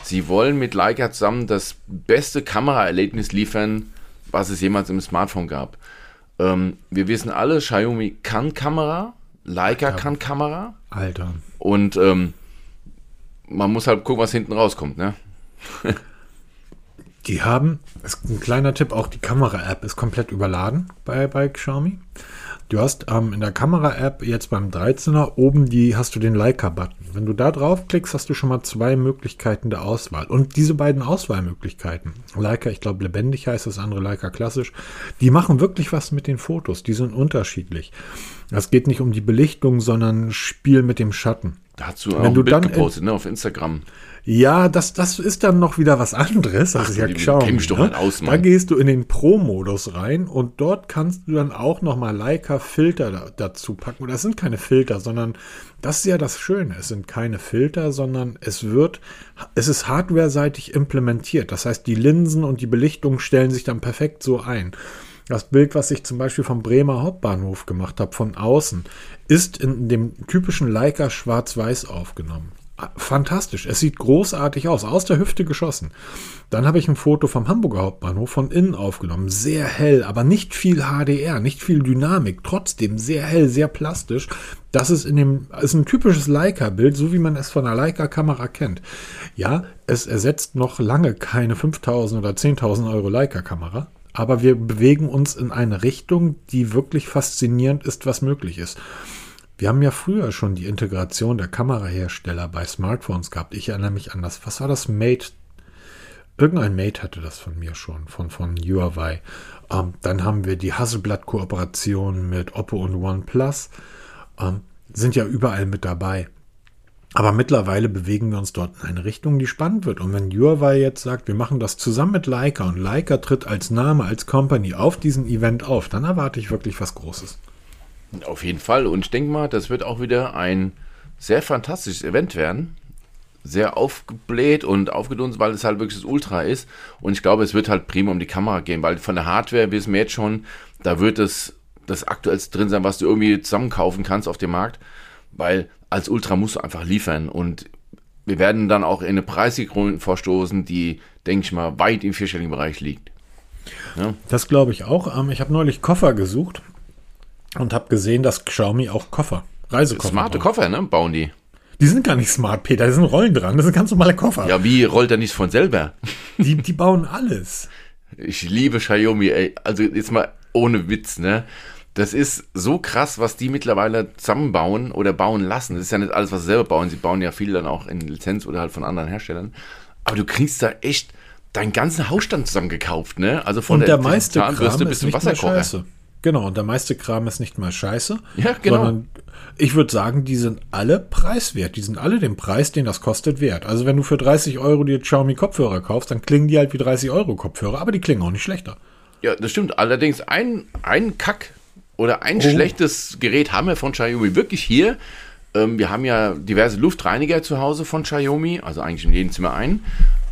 Sie wollen mit Leica zusammen das beste Kameraerlebnis liefern, was es jemals im Smartphone gab. Ähm, wir wissen alle, Xiaomi kann Kamera, Leica Alter. kann Kamera. Alter. Und ähm, man muss halt gucken, was hinten rauskommt, ne? die haben, ist ein kleiner Tipp, auch die Kamera-App ist komplett überladen bei, bei Xiaomi. Du hast ähm, in der Kamera-App jetzt beim 13er oben die hast du den Leica-Button. Wenn du da draufklickst, hast du schon mal zwei Möglichkeiten der Auswahl. Und diese beiden Auswahlmöglichkeiten, Leica, ich glaube lebendig heißt das andere Leica klassisch, die machen wirklich was mit den Fotos. Die sind unterschiedlich. Es geht nicht um die Belichtung, sondern Spiel mit dem Schatten. Da hast du Wenn auch du ein Bild dann gepostet, ne, auf Instagram. Ja, das, das ist dann noch wieder was anderes. Das Ach, ist ja Xiaomi. Ne? Aus, Da gehst du in den Pro-Modus rein und dort kannst du dann auch noch mal Leica-Filter da, dazu packen. Und das sind keine Filter, sondern das ist ja das Schöne. Es sind keine Filter, sondern es wird, es ist hardware-seitig implementiert. Das heißt, die Linsen und die Belichtung stellen sich dann perfekt so ein. Das Bild, was ich zum Beispiel vom Bremer Hauptbahnhof gemacht habe, von außen, ist in dem typischen Leica schwarz-weiß aufgenommen fantastisch. Es sieht großartig aus, aus der Hüfte geschossen. Dann habe ich ein Foto vom Hamburger Hauptbahnhof von innen aufgenommen. Sehr hell, aber nicht viel HDR, nicht viel Dynamik. Trotzdem sehr hell, sehr plastisch. Das ist in dem, ist ein typisches Leica-Bild, so wie man es von einer Leica-Kamera kennt. Ja, es ersetzt noch lange keine 5000 oder 10.000 Euro Leica-Kamera. Aber wir bewegen uns in eine Richtung, die wirklich faszinierend ist, was möglich ist. Wir haben ja früher schon die Integration der Kamerahersteller bei Smartphones gehabt. Ich erinnere mich an das, was war das? Mate. Irgendein Mate hatte das von mir schon, von, von Huawei. Ähm, dann haben wir die Hasselblatt-Kooperation mit Oppo und OnePlus. Ähm, sind ja überall mit dabei. Aber mittlerweile bewegen wir uns dort in eine Richtung, die spannend wird. Und wenn Huawei jetzt sagt, wir machen das zusammen mit Leica und Leica tritt als Name, als Company auf diesen Event auf, dann erwarte ich wirklich was Großes. Auf jeden Fall. Und ich denke mal, das wird auch wieder ein sehr fantastisches Event werden. Sehr aufgebläht und aufgedunsen, weil es halt wirklich das Ultra ist. Und ich glaube, es wird halt prima um die Kamera gehen, weil von der Hardware wissen wir jetzt schon, da wird es das aktuellste drin sein, was du irgendwie zusammenkaufen kannst auf dem Markt. Weil als Ultra musst du einfach liefern. Und wir werden dann auch in eine Preisgrund vorstoßen, die, denke ich mal, weit im vierstelligen Bereich liegt. Ja. Das glaube ich auch. Ähm, ich habe neulich Koffer gesucht und habe gesehen, dass Xiaomi auch Koffer, Reisekoffer. Smarte baut. Koffer, ne? Bauen die. Die sind gar nicht smart, Peter. Da sind Rollen dran. Das sind ganz normale Koffer. Ja, wie rollt er nicht von selber? Die, die bauen alles. Ich liebe Xiaomi, ey. Also jetzt mal ohne Witz, ne? Das ist so krass, was die mittlerweile zusammenbauen oder bauen lassen. Das ist ja nicht alles, was sie selber bauen. Sie bauen ja viel dann auch in Lizenz oder halt von anderen Herstellern. Aber du kriegst da echt deinen ganzen Hausstand zusammengekauft, ne? Also von Und der, der meiste Kram bis zum Wasserkocher. Genau, und der meiste Kram ist nicht mal scheiße. Ja, genau. Sondern ich würde sagen, die sind alle preiswert. Die sind alle den Preis, den das kostet, wert. Also wenn du für 30 Euro dir Xiaomi Kopfhörer kaufst, dann klingen die halt wie 30 Euro Kopfhörer, aber die klingen auch nicht schlechter. Ja, das stimmt. Allerdings ein, ein Kack oder ein oh. schlechtes Gerät haben wir von Xiaomi wirklich hier. Ähm, wir haben ja diverse Luftreiniger zu Hause von Xiaomi, also eigentlich in jedem Zimmer ein.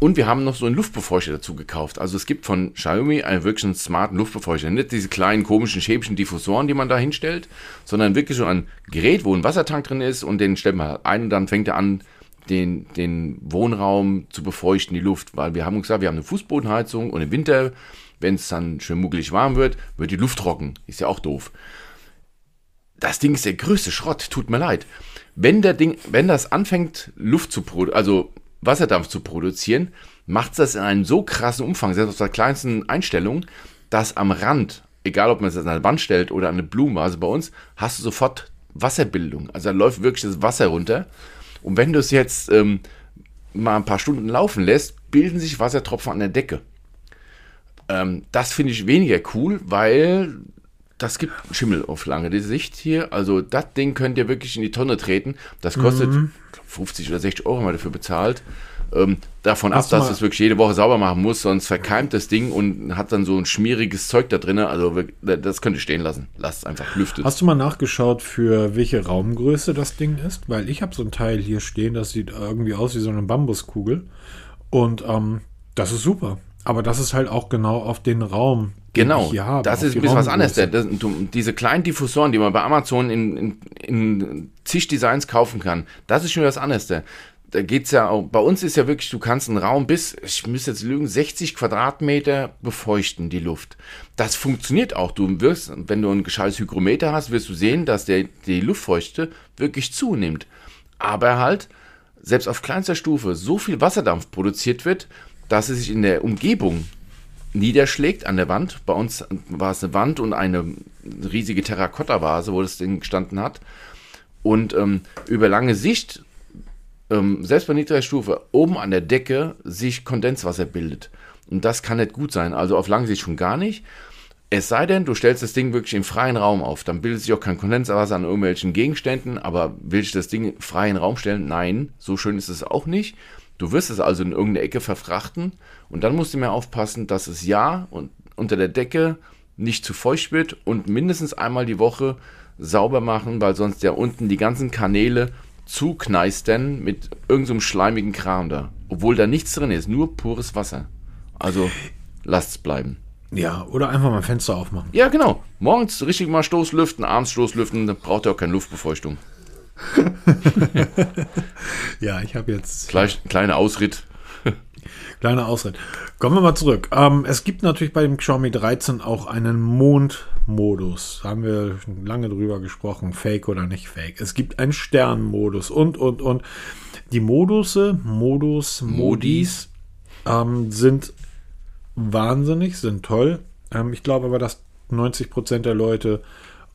Und wir haben noch so einen Luftbefeuchter dazu gekauft. Also es gibt von Xiaomi einen wirklich einen smarten Luftbefeuchter. Nicht diese kleinen komischen schäbischen Diffusoren, die man da hinstellt, sondern wirklich so ein Gerät, wo ein Wassertank drin ist und den stellt man ein und dann fängt er an, den, den Wohnraum zu befeuchten, die Luft. Weil wir haben gesagt, wir haben eine Fußbodenheizung und im Winter, wenn es dann schön muggelig warm wird, wird die Luft trocken. Ist ja auch doof. das Ding ist der größte Schrott, tut mir leid. Wenn der Ding, wenn das anfängt, Luft zu produzieren, also Wasserdampf zu produzieren, macht es das in einem so krassen Umfang, selbst auf der kleinsten Einstellung, dass am Rand, egal ob man es an eine Wand stellt oder an eine Blume, bei uns, hast du sofort Wasserbildung. Also da läuft wirklich das Wasser runter. Und wenn du es jetzt ähm, mal ein paar Stunden laufen lässt, bilden sich Wassertropfen an der Decke. Ähm, das finde ich weniger cool, weil das gibt Schimmel auf lange Sicht hier. Also das Ding könnt ihr wirklich in die Tonne treten. Das kostet mhm. 50 oder 60 Euro haben wir dafür bezahlt. Ähm, davon Hast ab, dass es wirklich jede Woche sauber machen muss, sonst verkeimt das Ding und hat dann so ein schmieriges Zeug da drin. Also das könnt ihr stehen lassen. Lasst es einfach lüftet. Hast du mal nachgeschaut, für welche Raumgröße das Ding ist? Weil ich habe so ein Teil hier stehen, das sieht irgendwie aus wie so eine Bambuskugel. Und ähm, das ist super. Aber das ist halt auch genau auf den Raum. Genau, habe, das ist ein bisschen was anderes. Das, diese kleinen Diffusoren, die man bei Amazon in, in, in zig Designs kaufen kann, das ist schon was anderes. Da geht es ja auch, bei uns ist ja wirklich, du kannst einen Raum bis, ich müsste jetzt lügen, 60 Quadratmeter befeuchten, die Luft. Das funktioniert auch. Du wirst, wenn du ein gescheites Hygrometer hast, wirst du sehen, dass der, die Luftfeuchte wirklich zunimmt. Aber halt, selbst auf kleinster Stufe so viel Wasserdampf produziert wird, dass es sich in der Umgebung niederschlägt an der Wand. Bei uns war es eine Wand und eine riesige Terrakotta-Vase, wo das Ding gestanden hat. Und ähm, über lange Sicht, ähm, selbst bei niedriger Stufe, oben an der Decke sich Kondenswasser bildet. Und das kann nicht gut sein. Also auf lange Sicht schon gar nicht. Es sei denn, du stellst das Ding wirklich im freien Raum auf. Dann bildet sich auch kein Kondenswasser an irgendwelchen Gegenständen. Aber will ich das Ding im freien Raum stellen? Nein, so schön ist es auch nicht. Du wirst es also in irgendeine Ecke verfrachten und dann musst du mehr aufpassen, dass es ja und unter der Decke nicht zu feucht wird und mindestens einmal die Woche sauber machen, weil sonst ja unten die ganzen Kanäle zukneistern mit irgendeinem so schleimigen Kram da. Obwohl da nichts drin ist, nur pures Wasser. Also lasst es bleiben. Ja, oder einfach mal Fenster aufmachen. Ja, genau. Morgens richtig mal Stoßlüften, abends Stoßlüften, dann braucht ihr auch keine Luftbefeuchtung. ja, ich habe jetzt. Gleich, kleiner Ausritt. Kleiner Ausritt. Kommen wir mal zurück. Ähm, es gibt natürlich bei dem Xiaomi 13 auch einen Mondmodus. Da haben wir lange drüber gesprochen, fake oder nicht fake. Es gibt einen Sternmodus und, und, und. Die Modusse, Modus, Modis ähm, sind wahnsinnig, sind toll. Ähm, ich glaube aber, dass 90% der Leute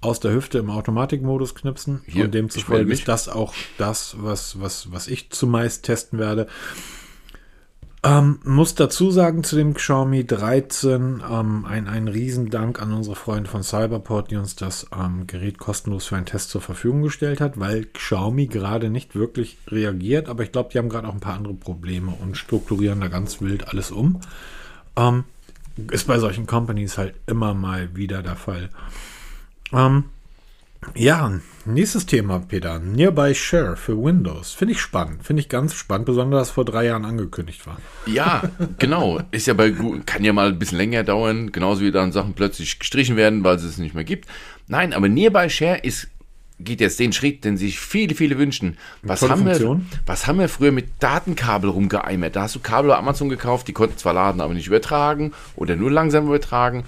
aus der Hüfte im Automatikmodus knipsen. Hier, und demzufolge ist das auch das, was, was, was ich zumeist testen werde. Ähm, muss dazu sagen zu dem Xiaomi 13 ähm, ein, ein Riesendank an unsere Freunde von Cyberport, die uns das ähm, Gerät kostenlos für einen Test zur Verfügung gestellt hat, weil Xiaomi gerade nicht wirklich reagiert, aber ich glaube, die haben gerade auch ein paar andere Probleme und strukturieren da ganz wild alles um. Ähm, ist bei solchen Companies halt immer mal wieder der Fall. Ähm, ja, nächstes Thema, Peter. Nearby Share für Windows. Finde ich spannend. Finde ich ganz spannend, besonders dass vor drei Jahren angekündigt war. Ja, genau. Ist ja bei kann ja mal ein bisschen länger dauern, genauso wie dann Sachen plötzlich gestrichen werden, weil es es nicht mehr gibt. Nein, aber Nearby Share ist geht jetzt den Schritt, den sich viele, viele wünschen. Was haben, wir, was haben wir früher mit Datenkabel rumgeeimert? Da hast du Kabel bei Amazon gekauft, die konnten zwar laden, aber nicht übertragen oder nur langsam übertragen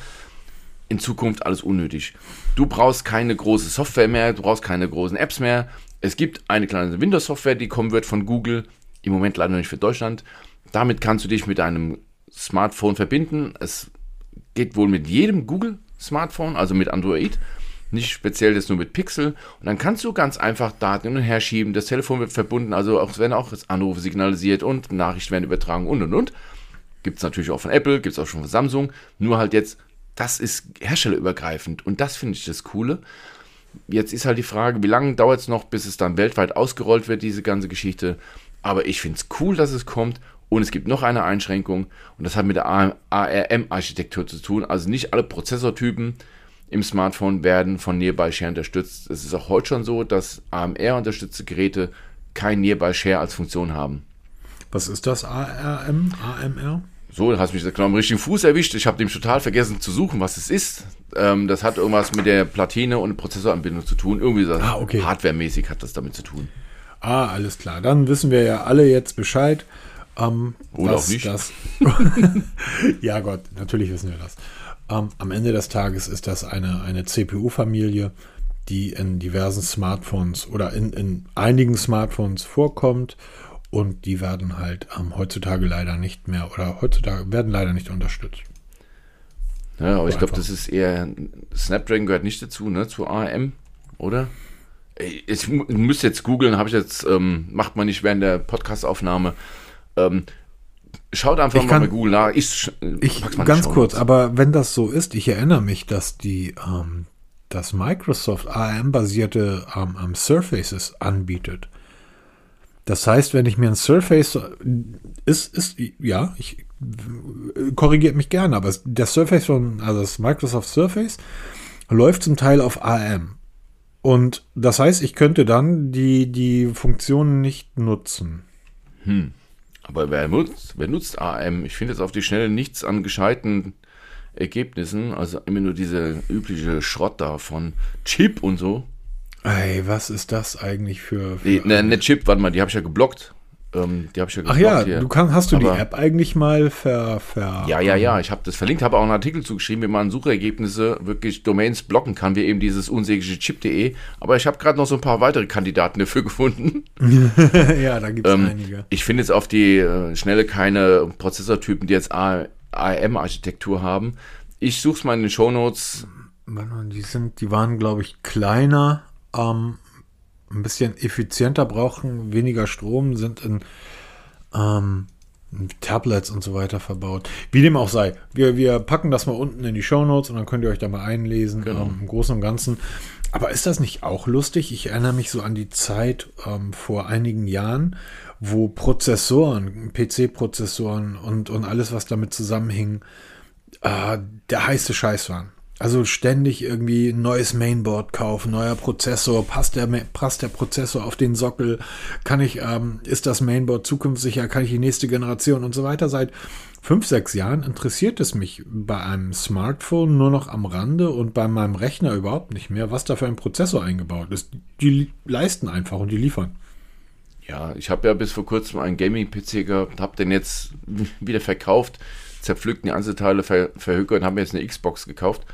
in Zukunft alles unnötig. Du brauchst keine große Software mehr, du brauchst keine großen Apps mehr. Es gibt eine kleine Windows-Software, die kommen wird von Google, im Moment leider nicht für Deutschland. Damit kannst du dich mit deinem Smartphone verbinden. Es geht wohl mit jedem Google-Smartphone, also mit Android. Nicht speziell das nur mit Pixel. Und dann kannst du ganz einfach Daten hin und her schieben. Das Telefon wird verbunden, also auch, werden auch Anrufe signalisiert und Nachrichten werden übertragen und und und. Gibt es natürlich auch von Apple, gibt es auch schon von Samsung. Nur halt jetzt das ist herstellerübergreifend und das finde ich das Coole. Jetzt ist halt die Frage, wie lange dauert es noch, bis es dann weltweit ausgerollt wird, diese ganze Geschichte. Aber ich finde es cool, dass es kommt. Und es gibt noch eine Einschränkung und das hat mit der ARM-Architektur zu tun. Also nicht alle Prozessortypen im Smartphone werden von Nearby Share unterstützt. Es ist auch heute schon so, dass AMR-unterstützte Geräte kein Nearby Share als Funktion haben. Was ist das ARM? AMR? So, da hast du mich genau am richtigen Fuß erwischt. Ich habe dem total vergessen zu suchen, was es ist. Ähm, das hat irgendwas mit der Platine und Prozessoranbindung zu tun. Irgendwie so ah, okay. hardwaremäßig hat das damit zu tun. Ah, alles klar. Dann wissen wir ja alle jetzt Bescheid. Ähm, Oder auch nicht. Das ja Gott, natürlich wissen wir das. Ähm, am Ende des Tages ist das eine, eine CPU-Familie, die in diversen Smartphones oder in, in einigen Smartphones vorkommt. Und die werden halt ähm, heutzutage leider nicht mehr oder heutzutage werden leider nicht unterstützt. Ja, aber so ich glaube, das ist eher. Snapdragon gehört nicht dazu, ne? Zu ARM, oder? Ich müsste jetzt googeln, habe ich jetzt, ähm, macht man nicht während der Podcastaufnahme. Ähm, schaut einfach ich mal kann, bei Google nach. Ich, ich ganz kurz, aber wenn das so ist, ich erinnere mich, dass die ähm, dass Microsoft ARM-basierte ähm, Surfaces anbietet. Das heißt, wenn ich mir ein Surface ist, ist ja, ich korrigiert mich gerne, aber der Surface von, also das Microsoft Surface läuft zum Teil auf ARM. Und das heißt, ich könnte dann die, die Funktionen nicht nutzen. Hm. Aber wer nutzt, wer nutzt ARM? Ich finde jetzt auf die Schnelle nichts an gescheiten Ergebnissen. Also immer nur diese übliche Schrott da von Chip und so. Ey, was ist das eigentlich für. für nee, ne, ne Chip, warte mal, die habe ich ja geblockt. Ähm, die habe ich ja Ach ja, hier. du kannst, hast du Aber, die App eigentlich mal ver, ver Ja, ja, ja, ich habe das verlinkt, habe auch einen Artikel zugeschrieben, wie man Suchergebnisse wirklich Domains blocken kann, wie eben dieses unsägliche Chip.de. Aber ich habe gerade noch so ein paar weitere Kandidaten dafür gefunden. ja, da gibt es ähm, einige. Ich finde jetzt auf die äh, Schnelle keine Prozessortypen, die jetzt ARM-Architektur haben. Ich suche es mal in den Shownotes. Die sind, die waren, glaube ich, kleiner. Ähm, ein bisschen effizienter brauchen, weniger Strom, sind in ähm, Tablets und so weiter verbaut. Wie dem auch sei. Wir, wir packen das mal unten in die Show Notes und dann könnt ihr euch da mal einlesen, genau. ähm, im Großen und Ganzen. Aber ist das nicht auch lustig? Ich erinnere mich so an die Zeit ähm, vor einigen Jahren, wo Prozessoren, PC-Prozessoren und, und alles, was damit zusammenhing, äh, der heiße Scheiß waren. Also ständig irgendwie ein neues Mainboard kaufen, neuer Prozessor, passt der, passt der Prozessor auf den Sockel, kann ich, ähm, ist das Mainboard zukunftssicher, kann ich die nächste Generation und so weiter. Seit fünf, sechs Jahren interessiert es mich bei einem Smartphone nur noch am Rande und bei meinem Rechner überhaupt nicht mehr, was da für ein Prozessor eingebaut ist. Die leisten einfach und die liefern. Ja, ich habe ja bis vor kurzem einen Gaming-PC gehabt, habe den jetzt wieder verkauft zerpflückten die Einzelteile, ver, verhökert und habe mir jetzt eine Xbox gekauft.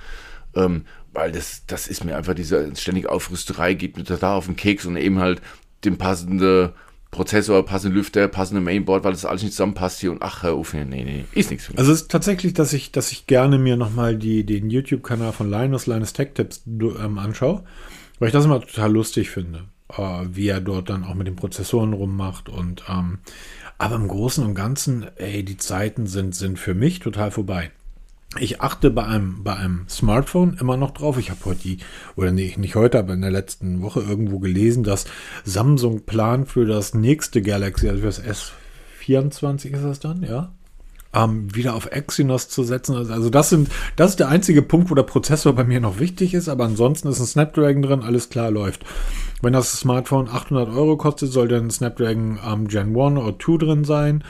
Ähm, weil das, das ist mir einfach diese ständige Aufrüsterei, geht mir total auf den Keks und eben halt den passenden Prozessor, passende Lüfter, passende Mainboard, weil das alles nicht zusammenpasst hier und ach, hör auf, nee, nee, ist nichts für mich. Also es ist tatsächlich, dass ich, dass ich gerne mir nochmal den YouTube-Kanal von Linus, Linus Tech Tips ähm, anschaue, weil ich das immer total lustig finde, äh, wie er dort dann auch mit den Prozessoren rummacht und ähm, aber im Großen und Ganzen, ey, die Zeiten sind, sind für mich total vorbei. Ich achte bei einem, bei einem Smartphone immer noch drauf. Ich habe heute die, oder nicht, nicht heute, aber in der letzten Woche irgendwo gelesen, dass Samsung plant für das nächste Galaxy, also für das S24 ist das dann, ja? Ähm, wieder auf Exynos zu setzen. Also das sind, das ist der einzige Punkt, wo der Prozessor bei mir noch wichtig ist, aber ansonsten ist ein Snapdragon drin, alles klar läuft. Wenn das Smartphone 800 Euro kostet, sollte ein Snapdragon ähm, Gen 1 oder 2 drin sein.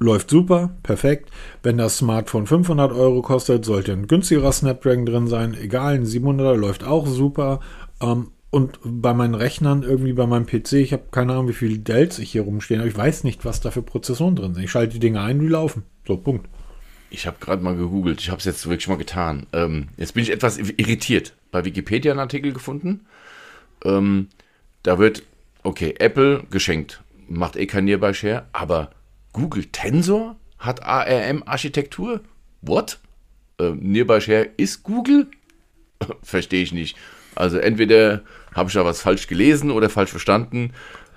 Läuft super, perfekt. Wenn das Smartphone 500 Euro kostet, sollte ein günstigerer Snapdragon drin sein. Egal, ein 700er läuft auch super. Ähm, und bei meinen Rechnern, irgendwie bei meinem PC, ich habe keine Ahnung, wie viele Dells ich hier rumstehen, aber ich weiß nicht, was da für Prozessoren drin sind. Ich schalte die Dinge ein, die laufen. So, Punkt. Ich habe gerade mal gegoogelt, ich habe es jetzt wirklich mal getan. Ähm, jetzt bin ich etwas irritiert. Bei Wikipedia einen Artikel gefunden ähm, da wird, okay, Apple geschenkt, macht eh kein Nearby Share, aber Google Tensor hat ARM-Architektur? What? Ähm, Nearby Share ist Google? Verstehe ich nicht. Also entweder habe ich da was falsch gelesen oder falsch verstanden.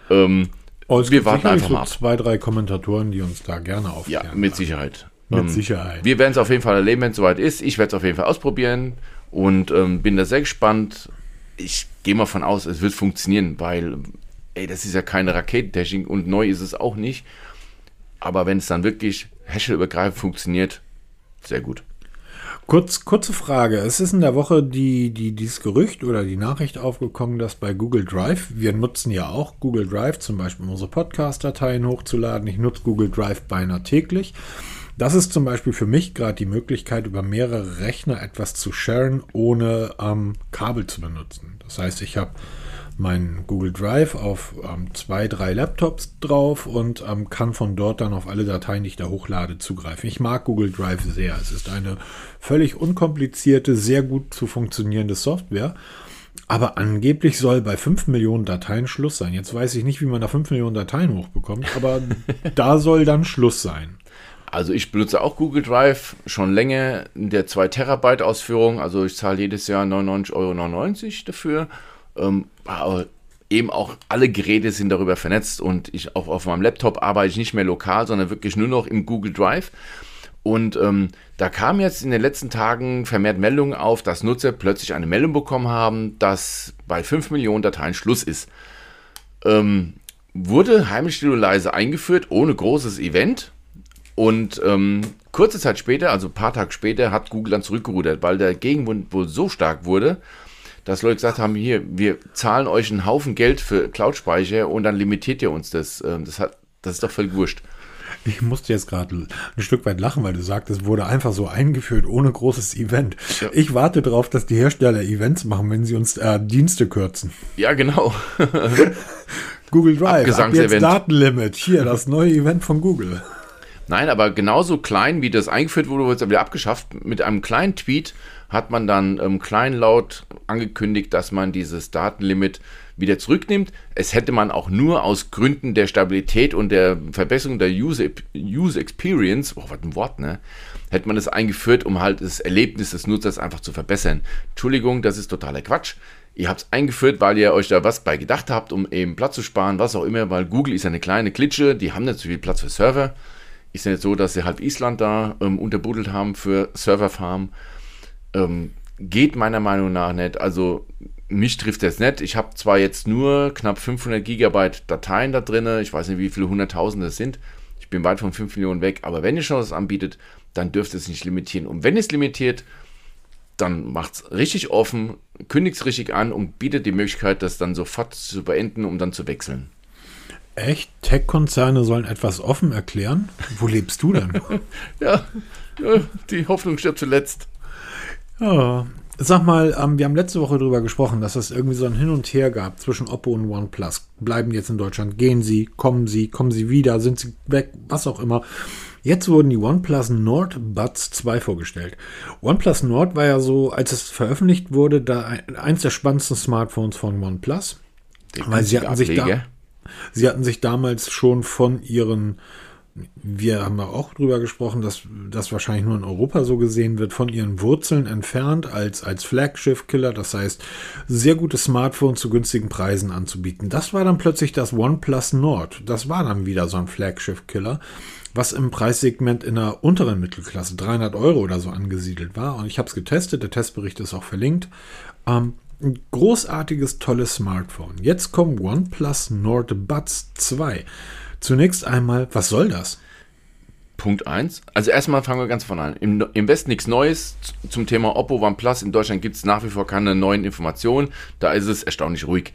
Ähm, oh, wir warten einfach so mal ab. zwei, drei Kommentatoren, die uns da gerne aufklären. Ja, mit Sicherheit. Mit ähm, Sicherheit. Wir werden es auf jeden Fall erleben, wenn es soweit ist. Ich werde es auf jeden Fall ausprobieren und ähm, bin da sehr gespannt ich gehe mal von aus, es wird funktionieren, weil, ey, das ist ja keine Raketentechnik und neu ist es auch nicht. Aber wenn es dann wirklich herstellerübergreifend funktioniert, sehr gut. Kurz, kurze Frage. Es ist in der Woche die, die, dieses Gerücht oder die Nachricht aufgekommen, dass bei Google Drive, wir nutzen ja auch Google Drive, zum Beispiel um unsere Podcast-Dateien hochzuladen. Ich nutze Google Drive beinahe täglich. Das ist zum Beispiel für mich gerade die Möglichkeit, über mehrere Rechner etwas zu sharen, ohne ähm, Kabel zu benutzen. Das heißt, ich habe meinen Google Drive auf ähm, zwei, drei Laptops drauf und ähm, kann von dort dann auf alle Dateien, die ich da hochlade, zugreifen. Ich mag Google Drive sehr. Es ist eine völlig unkomplizierte, sehr gut zu funktionierende Software. Aber angeblich soll bei 5 Millionen Dateien Schluss sein. Jetzt weiß ich nicht, wie man da 5 Millionen Dateien hochbekommt, aber da soll dann Schluss sein. Also ich benutze auch Google Drive schon länger in der 2 Terabyte Ausführung. Also ich zahle jedes Jahr 99,99 Euro dafür. Ähm, aber eben auch alle Geräte sind darüber vernetzt und ich auch auf meinem Laptop arbeite ich nicht mehr lokal, sondern wirklich nur noch im Google Drive. Und ähm, da kam jetzt in den letzten Tagen vermehrt Meldungen auf, dass Nutzer plötzlich eine Meldung bekommen haben, dass bei 5 Millionen Dateien Schluss ist. Ähm, wurde heimlich leise eingeführt, ohne großes Event. Und ähm, kurze Zeit später, also ein paar Tage später, hat Google dann zurückgerudert, weil der Gegenwind wohl so stark wurde, dass Leute gesagt haben, hier, wir zahlen euch einen Haufen Geld für Cloud-Speicher und dann limitiert ihr uns das. Ähm, das, hat, das ist doch voll wurscht. Ich musste jetzt gerade ein Stück weit lachen, weil du sagst, es wurde einfach so eingeführt, ohne großes Event. Ja. Ich warte darauf, dass die Hersteller Events machen, wenn sie uns äh, Dienste kürzen. Ja, genau. Google Drive, ab jetzt Datenlimit. Hier, das neue Event von Google. Nein, aber genauso klein, wie das eingeführt wurde, wurde es wieder abgeschafft. Mit einem kleinen Tweet hat man dann ähm, kleinlaut angekündigt, dass man dieses Datenlimit wieder zurücknimmt. Es hätte man auch nur aus Gründen der Stabilität und der Verbesserung der User, User Experience, oh, was ein Wort, ne? Hätte man das eingeführt, um halt das Erlebnis des Nutzers einfach zu verbessern. Entschuldigung, das ist totaler Quatsch. Ihr habt es eingeführt, weil ihr euch da was bei gedacht habt, um eben Platz zu sparen, was auch immer, weil Google ist eine kleine Klitsche, die haben nicht so viel Platz für Server. Ist ja nicht so, dass sie halb Island da ähm, unterbuddelt haben für Serverfarm. Ähm, geht meiner Meinung nach nicht. Also mich trifft das nicht. Ich habe zwar jetzt nur knapp 500 Gigabyte Dateien da drin. Ich weiß nicht, wie viele hunderttausende es sind. Ich bin weit von 5 Millionen weg. Aber wenn ihr schon was anbietet, dann dürft ihr es nicht limitieren. Und wenn es limitiert, dann macht es richtig offen, kündigt es richtig an und bietet die Möglichkeit, das dann sofort zu beenden, um dann zu wechseln. Echt? Tech-Konzerne sollen etwas offen erklären? Wo lebst du denn? ja, die Hoffnung stirbt zuletzt. Ja, Sag mal, ähm, wir haben letzte Woche darüber gesprochen, dass es irgendwie so ein Hin und Her gab zwischen Oppo und OnePlus. Bleiben jetzt in Deutschland, gehen sie, kommen sie, kommen sie wieder, sind sie weg, was auch immer. Jetzt wurden die OnePlus Nord Buds 2 vorgestellt. OnePlus Nord war ja so, als es veröffentlicht wurde, da eins der spannendsten Smartphones von OnePlus. Weil sie hatten, sich da, sie hatten sich damals schon von ihren wir haben auch drüber gesprochen, dass das wahrscheinlich nur in Europa so gesehen wird, von ihren Wurzeln entfernt als, als Flagship-Killer. Das heißt, sehr gute Smartphones zu günstigen Preisen anzubieten. Das war dann plötzlich das OnePlus Nord. Das war dann wieder so ein Flagship-Killer, was im Preissegment in der unteren Mittelklasse 300 Euro oder so angesiedelt war. Und ich habe es getestet, der Testbericht ist auch verlinkt. Ähm, ein großartiges, tolles Smartphone. Jetzt kommt OnePlus Nord Buds 2. Zunächst einmal, was soll das? Punkt 1. Also erstmal fangen wir ganz von an. Im, Im Westen nichts Neues zum Thema Oppo OnePlus. In Deutschland gibt es nach wie vor keine neuen Informationen. Da ist es erstaunlich ruhig.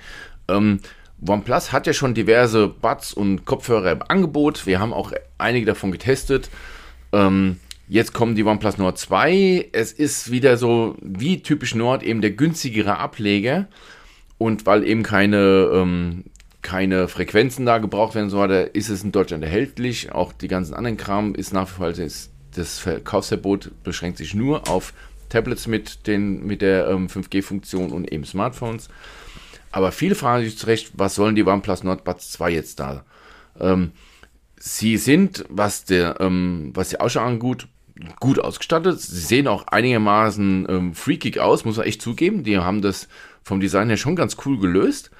Ähm, OnePlus hat ja schon diverse Buds und Kopfhörer im Angebot. Wir haben auch einige davon getestet. Ähm, jetzt kommen die OnePlus Nord 2. Es ist wieder so wie typisch Nord eben der günstigere Ableger. Und weil eben keine ähm, keine Frequenzen da gebraucht werden so ist es in Deutschland erhältlich. Auch die ganzen anderen Kram ist nach wie vor das, das Verkaufsverbot beschränkt sich nur auf Tablets mit, den, mit der ähm, 5G-Funktion und eben Smartphones. Aber viele fragen sich zurecht, was sollen die OnePlus Nord Buds 2 jetzt da? Ähm, sie sind, was, der, ähm, was die Ausschau angeht, gut ausgestattet. Sie sehen auch einigermaßen ähm, freakig aus, muss man echt zugeben. Die haben das vom Design her schon ganz cool gelöst.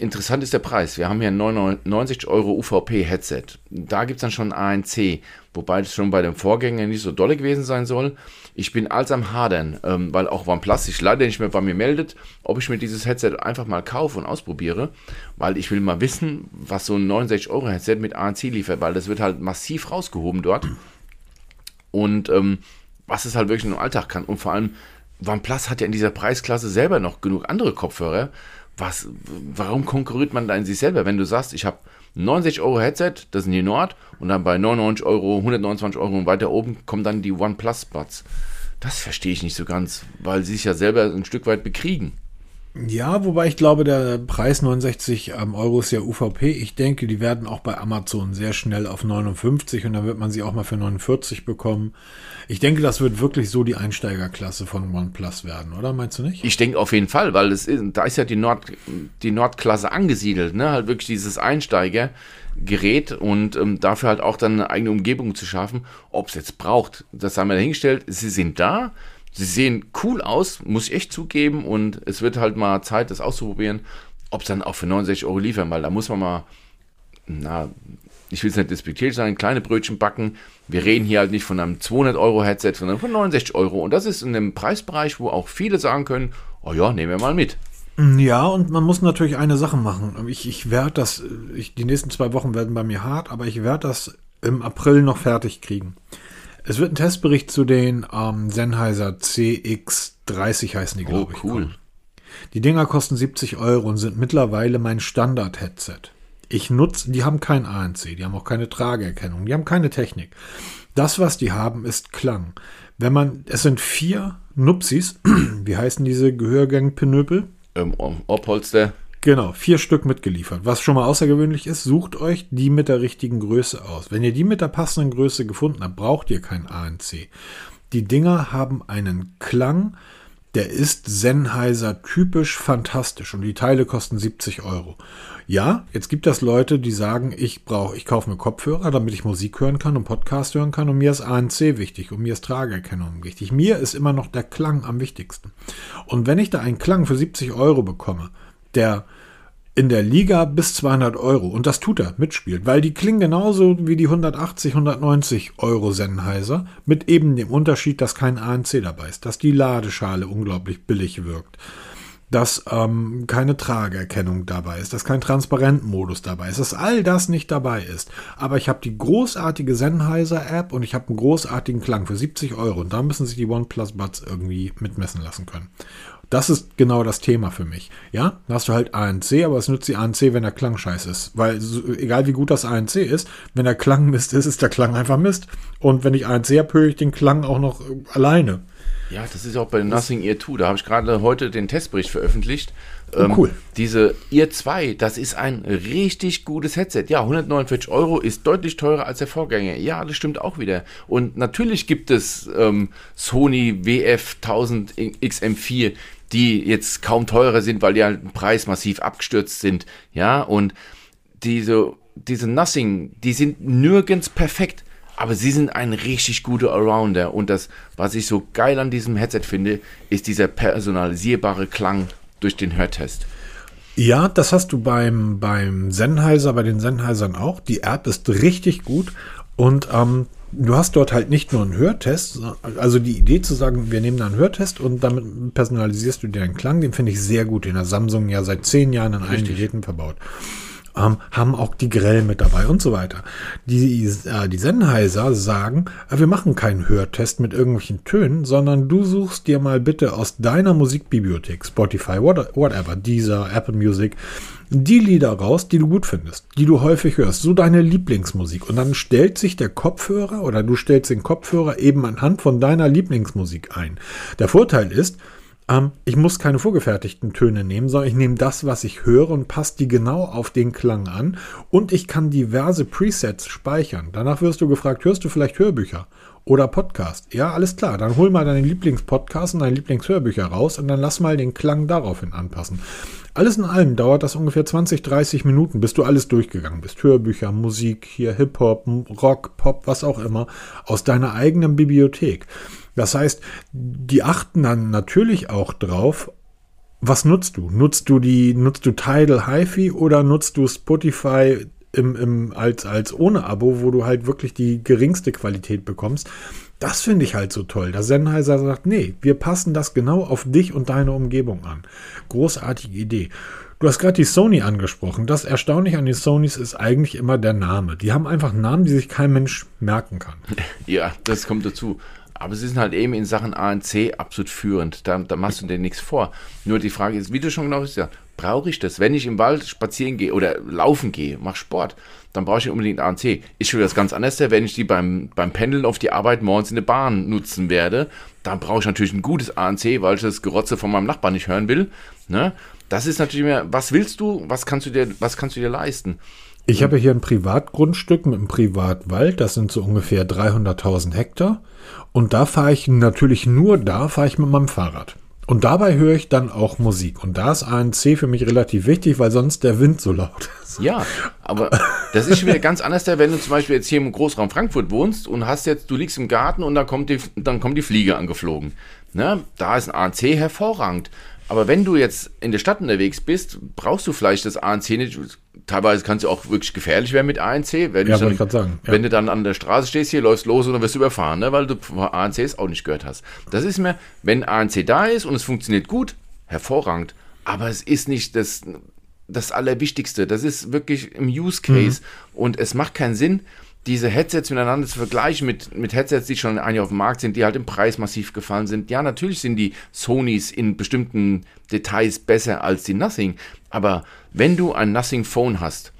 Interessant ist der Preis. Wir haben hier ein 99 Euro UVP-Headset. Da gibt es dann schon ANC, wobei das schon bei dem Vorgänger nicht so dolle gewesen sein soll. Ich bin als am Hadern, ähm, weil auch OnePlus sich leider nicht mehr bei mir meldet, ob ich mir dieses Headset einfach mal kaufe und ausprobiere, weil ich will mal wissen, was so ein 69 Euro Headset mit ANC liefert, weil das wird halt massiv rausgehoben dort. Und ähm, was es halt wirklich im Alltag kann. Und vor allem, OnePlus hat ja in dieser Preisklasse selber noch genug andere Kopfhörer was, warum konkurriert man da in sich selber? Wenn du sagst, ich habe 69 Euro Headset, das sind die Nord, und dann bei 99 Euro, 129 Euro und weiter oben kommen dann die OnePlus Buds. Das verstehe ich nicht so ganz, weil sie sich ja selber ein Stück weit bekriegen. Ja, wobei ich glaube, der Preis 69 Euro ist ja UVP. Ich denke, die werden auch bei Amazon sehr schnell auf 59 und dann wird man sie auch mal für 49 bekommen. Ich denke, das wird wirklich so die Einsteigerklasse von OnePlus werden, oder? Meinst du nicht? Ich denke auf jeden Fall, weil es ist, da ist ja die, Nord, die Nordklasse angesiedelt, ne? Halt wirklich dieses Einsteigergerät und ähm, dafür halt auch dann eine eigene Umgebung zu schaffen. Ob es jetzt braucht, das haben wir dahingestellt. Sie sind da. Sie sehen cool aus, muss ich echt zugeben. Und es wird halt mal Zeit, das auszuprobieren, ob es dann auch für 69 Euro liefern, weil da muss man mal, na, ich will es nicht despektierlich sagen, kleine Brötchen backen. Wir reden hier halt nicht von einem 200 Euro Headset, sondern von 69 Euro. Und das ist in einem Preisbereich, wo auch viele sagen können, oh ja, nehmen wir mal mit. Ja, und man muss natürlich eine Sache machen. Ich, ich werde das, ich, die nächsten zwei Wochen werden bei mir hart, aber ich werde das im April noch fertig kriegen. Es wird ein Testbericht zu den ähm, Sennheiser CX30 heißen die, glaube oh, ich. cool. Die Dinger kosten 70 Euro und sind mittlerweile mein Standard-Headset. Ich nutze, die haben kein ANC, die haben auch keine Trageerkennung, die haben keine Technik. Das, was die haben, ist Klang. Wenn man, es sind vier Nupsis, wie heißen diese Gehörgangpenöpel? Ähm, Obholster. Genau, vier Stück mitgeliefert. Was schon mal außergewöhnlich ist, sucht euch die mit der richtigen Größe aus. Wenn ihr die mit der passenden Größe gefunden habt, braucht ihr kein ANC. Die Dinger haben einen Klang, der ist Sennheiser typisch fantastisch und die Teile kosten 70 Euro. Ja, jetzt gibt es Leute, die sagen, ich brauche, ich kaufe mir Kopfhörer, damit ich Musik hören kann und Podcast hören kann und mir ist ANC wichtig und mir ist Tragerkennung wichtig. Mir ist immer noch der Klang am wichtigsten. Und wenn ich da einen Klang für 70 Euro bekomme, der in der Liga bis 200 Euro, und das tut er, mitspielt, weil die klingen genauso wie die 180, 190 Euro Sennheiser, mit eben dem Unterschied, dass kein ANC dabei ist, dass die Ladeschale unglaublich billig wirkt, dass ähm, keine Tragerkennung dabei ist, dass kein Transparentmodus dabei ist, dass all das nicht dabei ist. Aber ich habe die großartige Sennheiser-App und ich habe einen großartigen Klang für 70 Euro und da müssen sich die OnePlus Buds irgendwie mitmessen lassen können. Das ist genau das Thema für mich. Ja, da hast du halt ANC, aber es nutzt die ANC, wenn der Klang scheiße ist. Weil so, egal wie gut das ANC ist, wenn der Klang Mist ist, ist der Klang einfach Mist. Und wenn ich ANC habe, höre ich den Klang auch noch äh, alleine. Ja, das ist auch bei Nothing Ear 2. Da habe ich gerade heute den Testbericht veröffentlicht. Oh, ähm, cool. Diese Ear 2, das ist ein richtig gutes Headset. Ja, 149 Euro ist deutlich teurer als der Vorgänger. Ja, das stimmt auch wieder. Und natürlich gibt es ähm, Sony WF 1000 XM4, die jetzt kaum teurer sind, weil die halt im Preis massiv abgestürzt sind. Ja, und diese, diese Nothing, die sind nirgends perfekt, aber sie sind ein richtig guter Allrounder. Und das, was ich so geil an diesem Headset finde, ist dieser personalisierbare Klang durch den Hörtest. Ja, das hast du beim, beim Sennheiser, bei den Sennheisern auch. Die App ist richtig gut und ähm, du hast dort halt nicht nur einen Hörtest, also die Idee zu sagen, wir nehmen da einen Hörtest und damit personalisierst du dir einen Klang, den finde ich sehr gut, den der Samsung ja seit zehn Jahren an allen Geräten verbaut. Ähm, haben auch die Grell mit dabei und so weiter. Die, äh, die Sennheiser sagen, äh, wir machen keinen Hörtest mit irgendwelchen Tönen, sondern du suchst dir mal bitte aus deiner Musikbibliothek, Spotify, what, whatever, Deezer, Apple Music, die Lieder raus, die du gut findest, die du häufig hörst, so deine Lieblingsmusik. Und dann stellt sich der Kopfhörer oder du stellst den Kopfhörer eben anhand von deiner Lieblingsmusik ein. Der Vorteil ist, ähm, ich muss keine vorgefertigten Töne nehmen, sondern ich nehme das, was ich höre und passe die genau auf den Klang an. Und ich kann diverse Presets speichern. Danach wirst du gefragt, hörst du vielleicht Hörbücher? Oder Podcast. Ja, alles klar. Dann hol mal deine Lieblingspodcasts und deine Lieblingshörbücher raus und dann lass mal den Klang daraufhin anpassen. Alles in allem dauert das ungefähr 20, 30 Minuten, bis du alles durchgegangen bist. Hörbücher, Musik, hier Hip-Hop, Rock, Pop, was auch immer, aus deiner eigenen Bibliothek. Das heißt, die achten dann natürlich auch drauf, was nutzt du? Nutzt du die, nutzt du Tidal HiFi oder nutzt du Spotify im, im, als, als ohne Abo, wo du halt wirklich die geringste Qualität bekommst? Das finde ich halt so toll. Der Sennheiser sagt, nee, wir passen das genau auf dich und deine Umgebung an. Großartige Idee. Du hast gerade die Sony angesprochen. Das Erstaunliche an den Sonys ist eigentlich immer der Name. Die haben einfach Namen, die sich kein Mensch merken kann. Ja, das kommt dazu. Aber sie sind halt eben in Sachen ANC absolut führend. Da, da machst du dir nichts vor. Nur die Frage ist, wie du schon genau gesagt brauche ich das? Wenn ich im Wald spazieren gehe oder laufen gehe, mache Sport, dann brauche ich unbedingt ANC. Ist schon das ganz anders, wenn ich die beim, beim Pendeln auf die Arbeit morgens in der Bahn nutzen werde. da brauche ich natürlich ein gutes ANC, weil ich das Gerotze von meinem Nachbarn nicht hören will. Ne? Das ist natürlich mehr, was willst du, was kannst du dir, was kannst du dir leisten? Ich habe hier ein Privatgrundstück mit einem Privatwald, das sind so ungefähr 300.000 Hektar. Und da fahre ich natürlich nur da, fahre ich mit meinem Fahrrad. Und dabei höre ich dann auch Musik. Und da ist ANC für mich relativ wichtig, weil sonst der Wind so laut ist. Ja, aber das ist schon wieder ganz anders, wenn du zum Beispiel jetzt hier im Großraum Frankfurt wohnst und hast jetzt, du liegst im Garten und dann kommt die, dann kommt die Fliege angeflogen. Ne? Da ist ein ANC hervorragend. Aber wenn du jetzt in der Stadt unterwegs bist, brauchst du vielleicht das ANC nicht. Teilweise kann es auch wirklich gefährlich werden mit ANC. Wenn, Ja, du, wollte ich dann, grad sagen, ja. wenn du dann an der Straße stehst, hier läufst los und dann wirst du überfahren, ne? weil du von ANCs auch nicht gehört hast. Das ist mir, wenn ANC da ist und es funktioniert gut, hervorragend. Aber es ist nicht das, das Allerwichtigste. Das ist wirklich im Use Case. Und es macht keinen Sinn, diese Headsets miteinander zu vergleichen mit, mit Headsets, die schon eigentlich auf dem Markt sind, die halt im Preis massiv gefallen sind. Ja, natürlich sind die Sonys in bestimmten Details besser als die Nothing. Aber wenn du ein Nothing Phone hast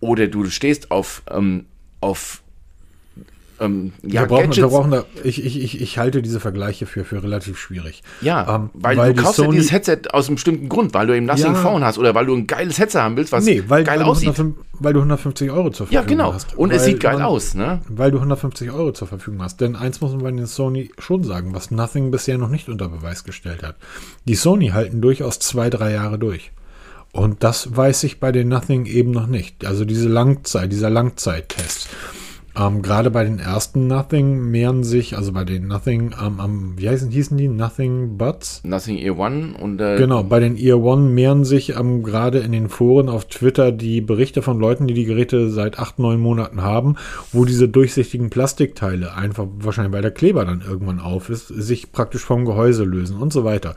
oder du stehst auf, ähm, auf ähm, ja, wir, brauchen, wir brauchen da, ich, ich, ich, ich halte diese Vergleiche für, für relativ schwierig. Ja, Ähm, weil, weil du die kaufst ja Sony- dieses Headset aus einem bestimmten Grund, weil du eben Nothing Ja. Phone hast oder weil du ein geiles Headset haben willst, was Nee, weil, geil weil, du aussieht. 105, weil du 150 Euro zur Ja, Verfügung genau. hast. Und es sieht geil man- aus, ne? Weil du 150 Euro zur Verfügung hast. Denn eins muss man bei den Sony schon sagen, was Nothing bisher noch nicht unter Beweis gestellt hat. Die Sony halten durchaus zwei, drei Jahre durch. Und das weiß ich bei den Nothing eben noch nicht. Also diese Langzeit, dieser Langzeittest. Ähm, Gerade bei den ersten Nothing mehren sich, also bei den Nothing, ähm, am, wie heißen, hießen die? Nothing Buts? Nothing Ear One und äh, Genau, bei den Ear One mehren sich ähm, gerade in den Foren auf Twitter die Berichte von Leuten, die die Geräte seit acht, neun Monaten haben, wo diese durchsichtigen Plastikteile einfach, wahrscheinlich weil der Kleber dann irgendwann auf ist, sich praktisch vom Gehäuse lösen und so weiter.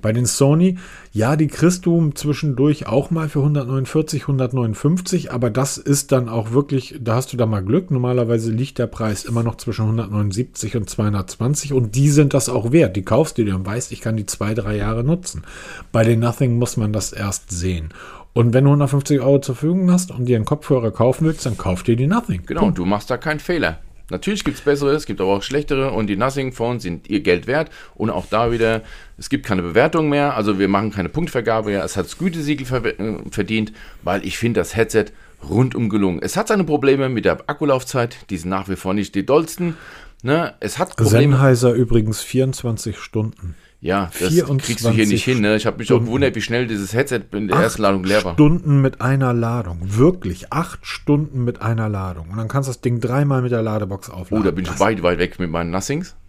Bei den Sony, ja, die kriegst du zwischendurch auch mal für 149, 159, aber das ist dann auch wirklich, da hast du da mal Glück. Normalerweise liegt der Preis immer noch zwischen 179 und 220 und die sind das auch wert. Die kaufst du dir und weißt, ich kann die zwei, drei Jahre nutzen. Bei den Nothing muss man das erst sehen. Und wenn du 150 Euro zur Verfügung hast und dir einen Kopfhörer kaufen willst, dann kauf dir die Nothing. Genau, du machst da keinen Fehler. Natürlich gibt es bessere, es gibt aber auch schlechtere und die Nothing Phones sind ihr Geld wert und auch da wieder, es gibt keine Bewertung mehr, also wir machen keine Punktvergabe mehr, es hat das Gütesiegel äh, verdient, weil ich finde das Headset rundum gelungen. Es hat seine Probleme mit der Akkulaufzeit, die sind nach wie vor nicht die dollsten. Ne? Es hat Probleme. Sennheiser übrigens 24 Stunden. Ja, das 24 kriegst du hier nicht hin. Ne? Ich habe mich auch gewundert, wie schnell dieses Headset in der ersten Ladung leer war. Stunden mit einer Ladung. Wirklich. Acht Stunden mit einer Ladung. Und dann kannst du das Ding dreimal mit der Ladebox aufladen. Oh, da bin ich weit, weit weg mit meinen Nothings.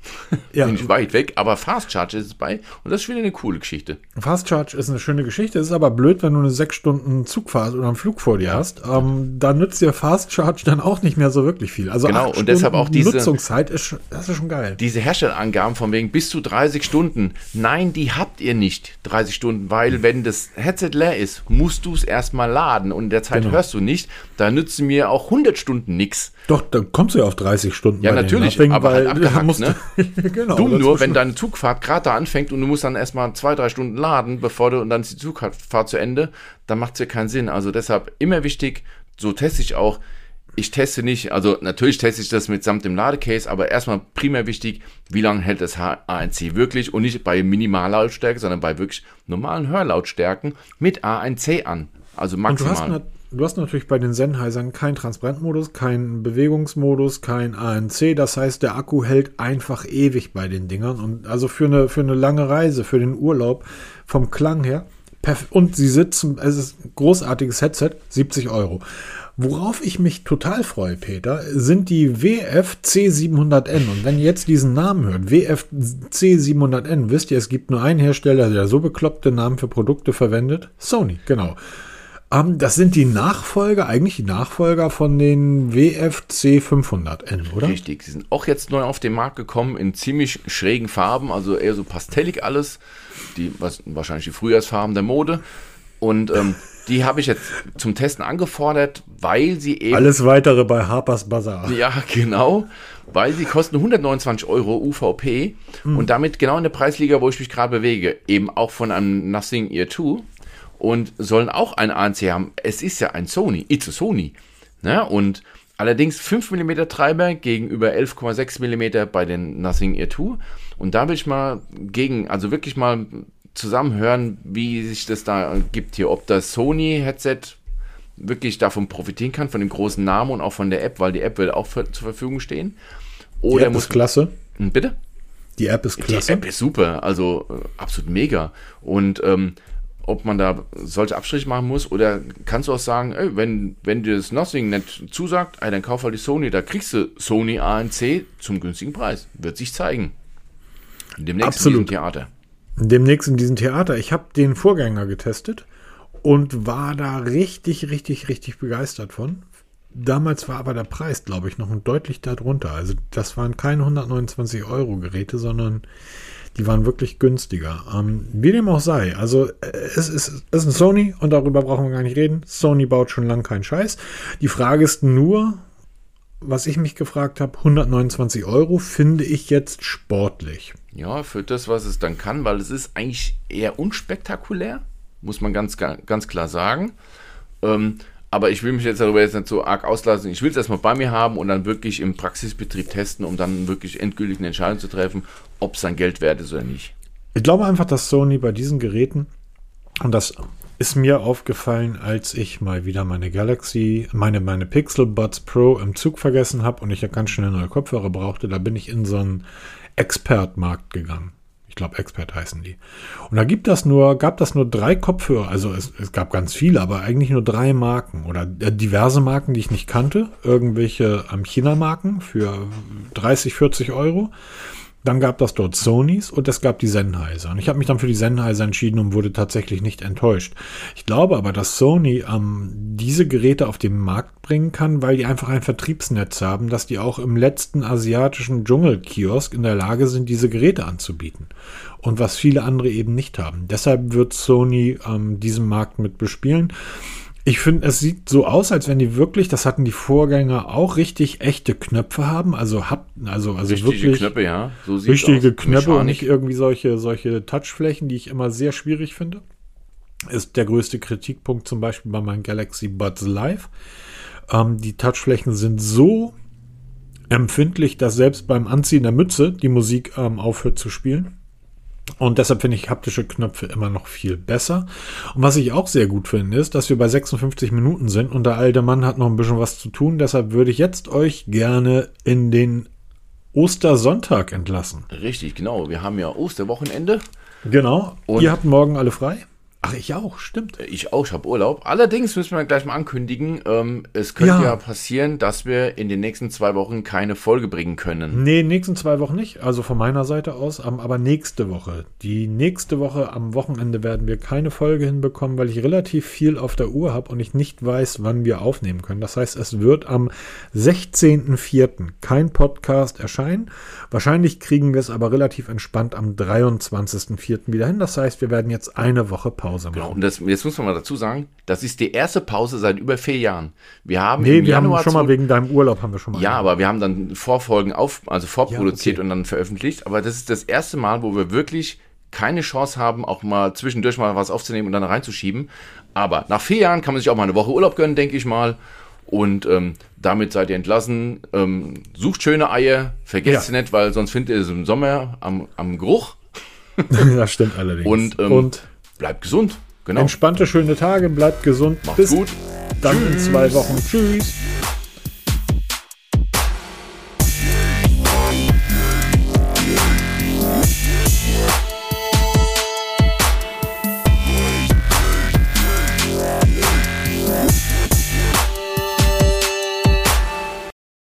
Ja. Bin ich weit weg, aber Fast Charge ist es bei und das ist wieder eine coole Geschichte. Fast Charge ist eine schöne Geschichte, ist aber blöd, wenn du eine sechs Stunden Zugfahrt oder einen Flug vor dir hast. Ähm, da nützt dir Fast Charge dann auch nicht mehr so wirklich viel. Also Genau, und deshalb auch diese- Nutzungszeit ist, schon- das ist schon geil. Diese Herstellerangaben von wegen bis zu 30 Stunden, nein, die habt ihr nicht 30 Stunden, weil wenn das Headset leer ist, musst du es erstmal laden und in der Zeit Genau. hörst du nicht. Da nützen mir auch 100 Stunden nichts. Doch, dann kommst du ja auf 30 Stunden. Ja, natürlich, Nothing, aber halt weil abgehackt, da musst ne? genau, Dumm nur, wenn deine Zugfahrt gerade da anfängt und du musst dann erstmal zwei, drei Stunden laden, bevor du und dann ist die Zugfahrt zu Ende, dann macht es ja keinen Sinn. Also deshalb immer wichtig, so teste ich auch. Ich teste nicht, also natürlich teste ich das mitsamt dem Ladecase, aber erstmal primär wichtig, wie lange hält das ANC wirklich und nicht bei Minimallautstärke, sondern bei wirklich normalen Hörlautstärken mit ANC an. Also Und du hast, maximal. du hast natürlich bei den Sennheisern keinen Transparentmodus, keinen Bewegungsmodus, kein ANC. Das heißt, der Akku hält einfach ewig bei den Dingern. Und also für eine, für eine lange Reise, für den Urlaub, vom Klang her. Und sie sitzen, es ist ein großartiges Headset, 70 Euro. Worauf ich mich total freue, Peter, sind die WF C700N. Und wenn ihr jetzt diesen Namen hört, WF C700N, wisst ihr, es gibt nur einen Hersteller, der so bekloppte Namen für Produkte verwendet. Sony, genau. Ähm, das sind die Nachfolger, eigentlich die Nachfolger von den WFC 500N, oder? Richtig, sie sind auch jetzt neu auf den Markt gekommen in ziemlich schrägen Farben, also eher so pastellig alles, die was, wahrscheinlich die Frühjahrsfarben der Mode. Und ähm, die habe ich jetzt zum Testen angefordert, weil sie eben Alles weitere bei Harper's Bazaar. ja, genau. Weil sie kosten 129 Euro UVP und damit genau in der Preisliga, wo ich mich gerade bewege, eben auch von einem Nothing Ear 2 und sollen auch ein ANC haben. Es ist ja ein Sony, it's a Sony. Ne? Und Allerdings 5 mm Treiber gegenüber 11,6 mm bei den Nothing Ear 2. Und da will ich mal gegen, also wirklich mal zusammen hören, wie sich das da gibt hier. Ob das Sony-Headset wirklich davon profitieren kann, von dem großen Namen und auch von der App, weil die App will auch für, zur Verfügung stehen. Oder die App muss, ist klasse. Hm, bitte? Die App ist klasse. Die App ist super, also äh, absolut mega. Und ähm, ob man da solche Abstriche machen muss oder kannst du auch sagen, ey, wenn, wenn dir das Nothing nicht zusagt, ey, dann kauf halt die Sony, da kriegst du Sony ANC zum günstigen Preis. Wird sich zeigen. Demnächst Absolut. diesem Theater. Demnächst in diesem Theater. Ich habe den Vorgänger getestet und war da richtig, richtig, richtig begeistert von. Damals war aber der Preis, glaube ich, noch deutlich darunter. Also das waren keine 129 Euro Geräte, sondern die waren wirklich günstiger. Ähm, wie dem auch sei. Also äh, es ist, es ist ein Sony und darüber brauchen wir gar nicht reden. Sony baut schon lange keinen Scheiß. Die Frage ist nur, was ich mich gefragt habe, 129 Euro finde ich jetzt sportlich. Ja, für das, was es dann kann, weil es ist eigentlich eher unspektakulär, muss man ganz, ganz klar sagen. Ähm, aber ich will mich jetzt darüber jetzt nicht so arg auslassen. Ich will es erstmal bei mir haben und dann wirklich im Praxisbetrieb testen, um dann wirklich endgültig eine Entscheidung zu treffen, ob es dann Geld wert ist oder nicht. Ich glaube einfach, dass Sony bei diesen Geräten, und das ist mir aufgefallen, als ich mal wieder meine Galaxy, meine, meine Pixel Buds Pro im Zug vergessen habe und ich ja ganz schnell neue Kopfhörer brauchte, da bin ich in so einen Expert-Markt gegangen. Ich glaube, Expert heißen die. Und da gibt das nur, gab das nur drei Kopfhörer. Also es, es gab ganz viele, aber eigentlich nur drei Marken oder äh, diverse Marken, die ich nicht kannte. Irgendwelche ähm, China-Marken für 30, 40 Euro. Dann gab das dort Sonys und es gab die Sennheiser. Und ich habe mich dann für die Sennheiser entschieden und wurde tatsächlich nicht enttäuscht. Ich glaube aber, dass Sony ähm, diese Geräte auf den Markt bringen kann, weil die einfach ein Vertriebsnetz haben, dass die auch im letzten asiatischen Dschungelkiosk in der Lage sind, diese Geräte anzubieten. Und was viele andere eben nicht haben. Deshalb wird Sony ähm, diesen Markt mit bespielen. Ich finde, es sieht so aus, als wenn die wirklich, das hatten die Vorgänger auch, richtig echte Knöpfe haben. Also, hab, also, also richtige wirklich. Knöpfe, ja. So richtige aus. Knöpfe Mechanik. und nicht irgendwie solche, solche Touchflächen, die ich immer sehr schwierig finde. Ist der größte Kritikpunkt zum Beispiel bei meinem Galaxy Buds Live. Ähm, die Touchflächen sind so empfindlich, dass selbst beim Anziehen der Mütze die Musik ähm, aufhört zu spielen. Und deshalb finde ich haptische Knöpfe immer noch viel besser. Und was ich auch sehr gut finde, ist, dass wir bei 56 Minuten sind und der alte Mann hat noch ein bisschen was zu tun. Deshalb würde ich jetzt euch gerne in den Ostersonntag entlassen. Richtig, genau. Wir haben ja Osterwochenende. Genau. Und Ihr habt morgen alle frei? Ach, ich auch, stimmt. Äh, ich auch, ich habe Urlaub. Allerdings müssen wir gleich mal ankündigen, ähm, es könnte ja. ja. passieren, dass wir in den nächsten zwei Wochen keine Folge bringen können. Nee, nächsten zwei Wochen nicht, also von meiner Seite aus, aber nächste Woche. Die nächste Woche am Wochenende werden wir keine Folge hinbekommen, weil ich relativ viel auf der Uhr habe und ich nicht weiß, wann wir aufnehmen können. Das heißt, es wird am 16.04. kein Podcast erscheinen. Wahrscheinlich kriegen wir es aber relativ entspannt am 23.04. wieder hin. Das heißt, wir werden jetzt eine Woche Pause Pause machen. Genau, und das, jetzt muss man mal dazu sagen, das ist die erste Pause seit über vier Jahren. Wir haben nee, wir Januar haben schon mal wegen deinem Urlaub haben wir schon mal. Ja, aber wir haben dann Vorfolgen auf, also vorproduziert ja, okay. und dann veröffentlicht. Aber das ist das erste Mal, wo wir wirklich keine Chance haben, auch mal zwischendurch mal was aufzunehmen und dann reinzuschieben. Aber nach vier Jahren kann man sich auch mal eine Woche Urlaub gönnen, denke ich mal. Und ähm, damit seid ihr entlassen. Ähm, sucht schöne Eier, vergesst ja. sie nicht, weil sonst findet ihr es im Sommer am, am Geruch. das stimmt allerdings. Und, ähm, und bleibt gesund. Genau. Entspannte, schöne Tage, bleibt gesund. Macht's Bis gut. Dann Tschüss. in zwei Wochen. Tschüss.